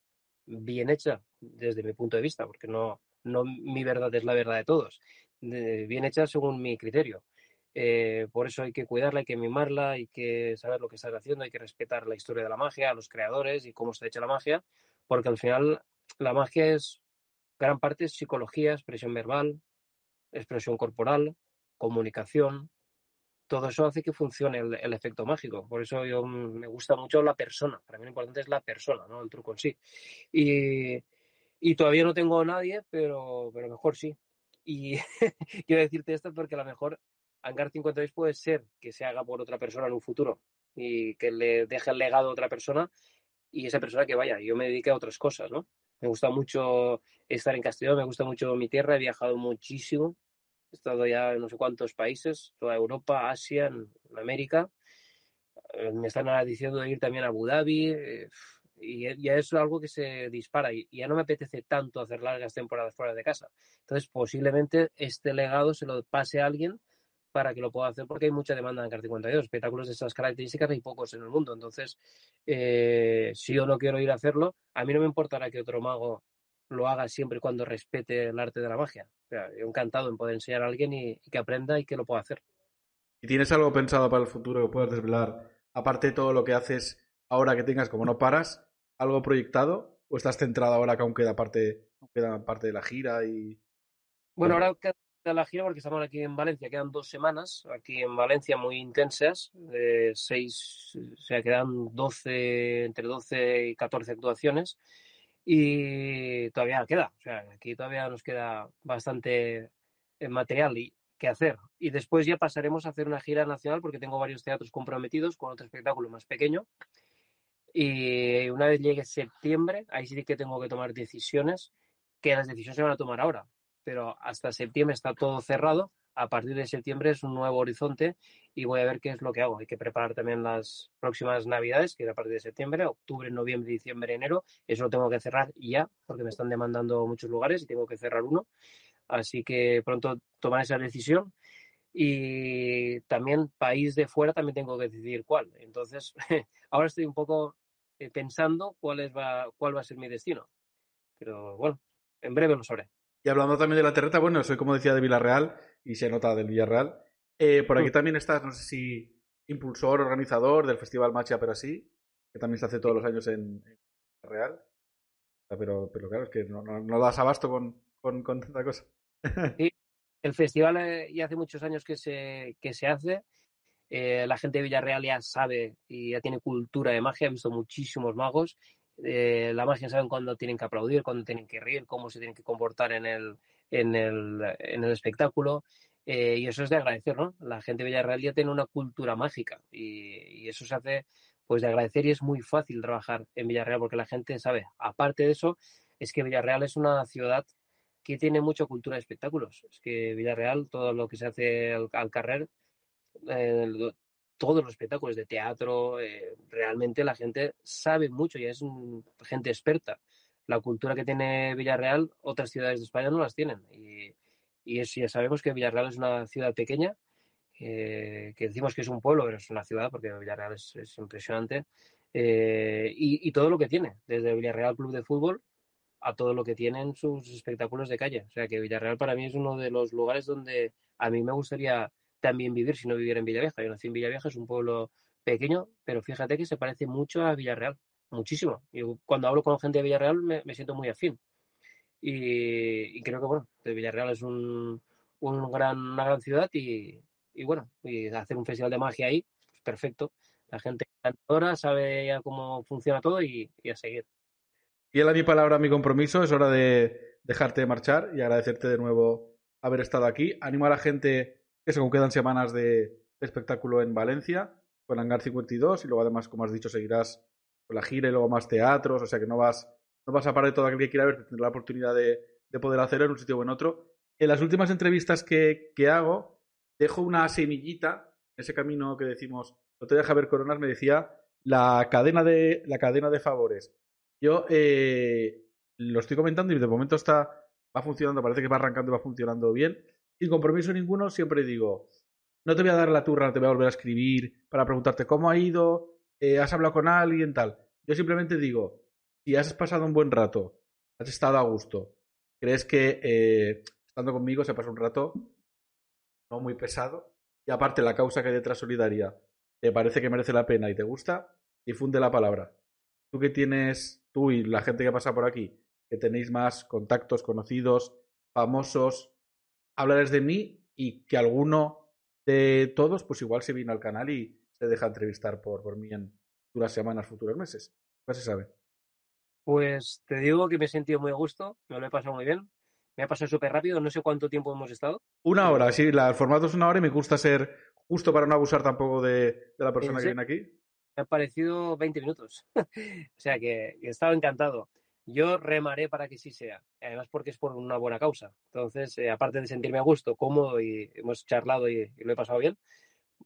bien hecha, desde mi punto de vista, porque no, no mi verdad es la verdad de todos, bien hecha según mi criterio. Eh, por eso hay que cuidarla, hay que mimarla, hay que saber lo que está haciendo, hay que respetar la historia de la magia, a los creadores y cómo está hecha la magia, porque al final la magia es gran parte psicología, expresión verbal, expresión corporal, comunicación. Todo eso hace que funcione el, el, efecto mágico. Por eso yo me gusta mucho la persona. Para mí lo importante es la persona, no el truco en sí. Y, y todavía no tengo a nadie, pero, pero mejor sí. Y quiero decirte esto porque a lo mejor Hangar 56 puede ser que se haga por otra persona en un futuro y que le deje el legado a otra persona y esa persona que vaya, yo me dedique a otras cosas, ¿no? Me gusta mucho estar en Castellón, me gusta mucho mi tierra, he viajado muchísimo, he estado ya en no sé cuántos países, toda Europa, Asia, América. Eh, me están diciendo de ir también a Abu Dhabi eh, y ya es algo que se dispara y ya no me apetece tanto hacer largas temporadas fuera de casa. Entonces, posiblemente este legado se lo pase a alguien para que lo pueda hacer porque hay mucha demanda en CAR 52. Espectáculos de esas características hay pocos en el mundo. Entonces, eh, si yo no quiero ir a hacerlo, a mí no me importará que otro mago lo haga siempre y cuando respete el arte de la magia. O sea, yo encantado en poder enseñar a alguien y, que aprenda y que lo pueda hacer. ¿Y tienes algo pensado para el futuro que puedas desvelar? Aparte de todo lo que haces ahora que tengas, como no paras, ¿algo proyectado? ¿O estás centrado ahora que aún queda parte, queda parte de la gira? y Bueno, ahora la gira porque estamos aquí en Valencia, quedan dos semanas aquí en Valencia muy intensas, de seis, o sea, quedan 12, entre 12 y 14 actuaciones y todavía queda, o sea, aquí todavía nos queda bastante eh, material y, que hacer. Y después ya pasaremos a hacer una gira nacional porque tengo varios teatros comprometidos con otro espectáculo más pequeño. Y una vez llegue septiembre, ahí sí que tengo que tomar decisiones, que las decisiones se van a tomar ahora, pero hasta septiembre está todo cerrado. A partir de septiembre es un nuevo horizonte y voy a ver qué es lo que hago. Hay que preparar también las próximas navidades, que es a partir de septiembre, octubre, noviembre, diciembre, enero. Eso lo tengo que cerrar ya, porque me están demandando muchos lugares y tengo que cerrar uno. Así que pronto tomar esa decisión. Y también país de fuera también tengo que decidir cuál. Entonces, ahora estoy un poco eh, pensando cuál, es va, cuál va a ser mi destino. Pero bueno, en breve lo sabré. Y hablando también de la terreta, bueno, soy como decía de Villarreal y se nota del Villarreal. Eh, por aquí mm. también estás, no sé si impulsor, organizador del Festival Macha, pero así, que también se hace todos los años en, Villarreal. Pero, pero claro, es que no, no, das abasto con, con, tanta cosa. Sí, el festival eh, ya hace muchos años que se, que se hace. Eh, la gente de Villarreal ya sabe y ya tiene cultura de magia, ha visto muchísimos magos eh, la magia saben cuándo tienen que aplaudir, cuándo tienen que reír, cómo se tienen que comportar en el, en el, en el espectáculo. Eh, y eso es de agradecer, ¿no? La gente de Villarreal ya tiene una cultura mágica y, eso se hace pues de agradecer y es muy fácil trabajar en Villarreal porque la gente sabe. Aparte de eso, es que Villarreal es una ciudad que tiene mucha cultura de espectáculos. Es que Villarreal, todo lo que se hace al, al carrer, eh, todos los espectáculos de teatro, eh, realmente la gente sabe mucho y es gente experta. La cultura que tiene Villarreal, otras ciudades de España no las tienen. Y, y es, ya sabemos que Villarreal es una ciudad pequeña, eh, que decimos que es un pueblo, pero es una ciudad porque Villarreal es, impresionante. Eh, y, todo lo que tiene, desde Villarreal Club de Fútbol a todo lo que tienen sus espectáculos de calle. O sea que Villarreal para mí es uno de los lugares donde a mí me gustaría también vivir si no viviera en Villavieja. Yo nací en Villavieja, es un pueblo pequeño, pero fíjate que se parece mucho a Villarreal, muchísimo. Y cuando hablo con gente de Villarreal me, siento muy afín. Y, creo que, bueno, Villarreal es un, un gran, una gran ciudad y, y, bueno, y hacer un festival de magia ahí, pues perfecto. La gente ahora sabe ya cómo funciona todo y, a seguir. Y a mi palabra, mi compromiso, es hora de dejarte marchar y agradecerte de nuevo haber estado aquí. Animo a la gente que según quedan semanas de, espectáculo en Valencia, con Hangar 52, y luego además, como has dicho, seguirás la gira y luego más teatros, o sea que no vas, no vas a parar de todo aquel que quiera ver, tendrá la oportunidad de, poder hacerlo en un sitio o en otro. En las últimas entrevistas que, hago, dejo una semillita, ese camino que decimos, no te deja ver coronas, me decía la cadena de, la cadena de favores. Yo eh, lo estoy comentando y de momento está, va funcionando, parece que va arrancando y va funcionando bien sin compromiso ninguno, siempre digo, no te voy a dar la turra, no te voy a volver a escribir para preguntarte cómo ha ido, eh, has hablado con alguien, tal. Yo simplemente digo, si has pasado un buen rato, has estado a gusto, crees que eh, estando conmigo se pasa un rato no muy pesado, y aparte la causa que hay detrás solidaria te parece que merece la pena y te gusta, difunde la palabra. Tú que tienes, tú y la gente que pasa por aquí, que tenéis más contactos, conocidos, famosos, hablarles de mí y que alguno de todos, pues igual se viene al canal y se deja entrevistar por, por mí en futuras semanas, futuros meses. No se sabe. Pues te digo que me he sentido muy a gusto, me lo he pasado muy bien. Me ha pasado súper rápido, no sé cuánto tiempo hemos estado. Una hora, sí, la, el formato es una hora y me gusta ser justo para no abusar tampoco de, de la persona que viene aquí. ha parecido 20 minutos. o sea que, he estado encantado. Yo remaré para que sí sea, además porque es por una buena causa. Entonces, eh, aparte de sentirme a gusto, cómodo y hemos charlado y, lo he pasado bien,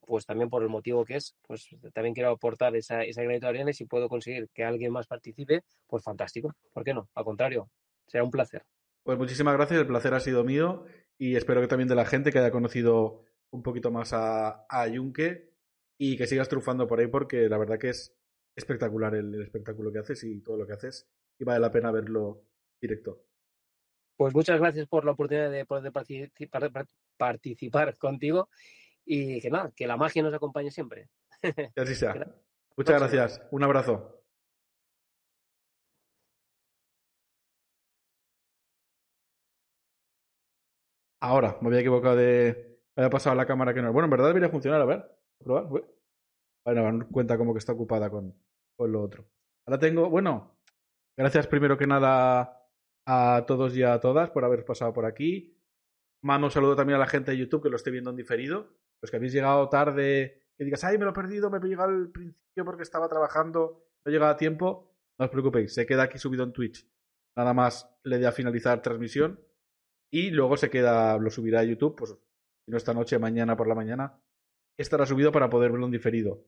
pues también por el motivo que es, pues también quiero aportar esa, esa granito de arena y si puedo conseguir que alguien más participe, pues fantástico. ¿Por qué no? Al contrario, será un placer. Pues muchísimas gracias, el placer ha sido mío y espero que también de la gente que haya conocido un poquito más a, a Yunque y que sigas trufando por ahí porque la verdad que es espectacular el, espectáculo que haces y todo lo que haces y vale la pena verlo directo. Pues muchas gracias por la oportunidad de poder participar, contigo y que nada, que la magia nos acompañe siempre. Que así sea. Muchas gracias. Un abrazo. Ahora, me había equivocado de. Me había pasado la cámara que no. Bueno, en verdad debería funcionar, a ver. Probar. Bueno, cuenta como que está ocupada con, con lo otro. Ahora tengo. Bueno, gracias primero que nada a todos y a todas por haber pasado por aquí. Mando un saludo también a la gente de YouTube que lo esté viendo en diferido. Los que habéis llegado tarde, que digas, ay, me lo he perdido, me he llegado al principio porque estaba trabajando, no he llegado a tiempo. No os preocupéis, se queda aquí subido en Twitch. Nada más le dé a finalizar transmisión y luego se queda, lo subirá a YouTube, pues si no esta noche, mañana por la mañana, estará subido para poder verlo en diferido.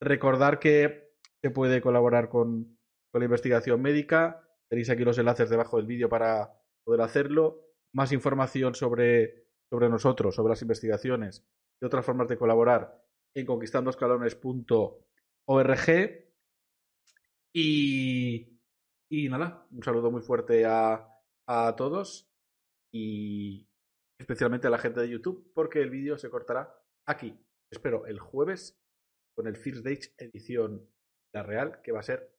Recordar que se puede colaborar con, con la investigación médica, tenéis aquí los enlaces debajo del vídeo para poder hacerlo. Más información sobre, sobre nosotros, sobre las investigaciones y otras formas de colaborar en conquistandoscalones.org. Y, y nada, un saludo muy fuerte a, a todos y especialmente a la gente de YouTube, porque el vídeo se cortará aquí. Espero el jueves con el First Dates edición La Real, que va a ser...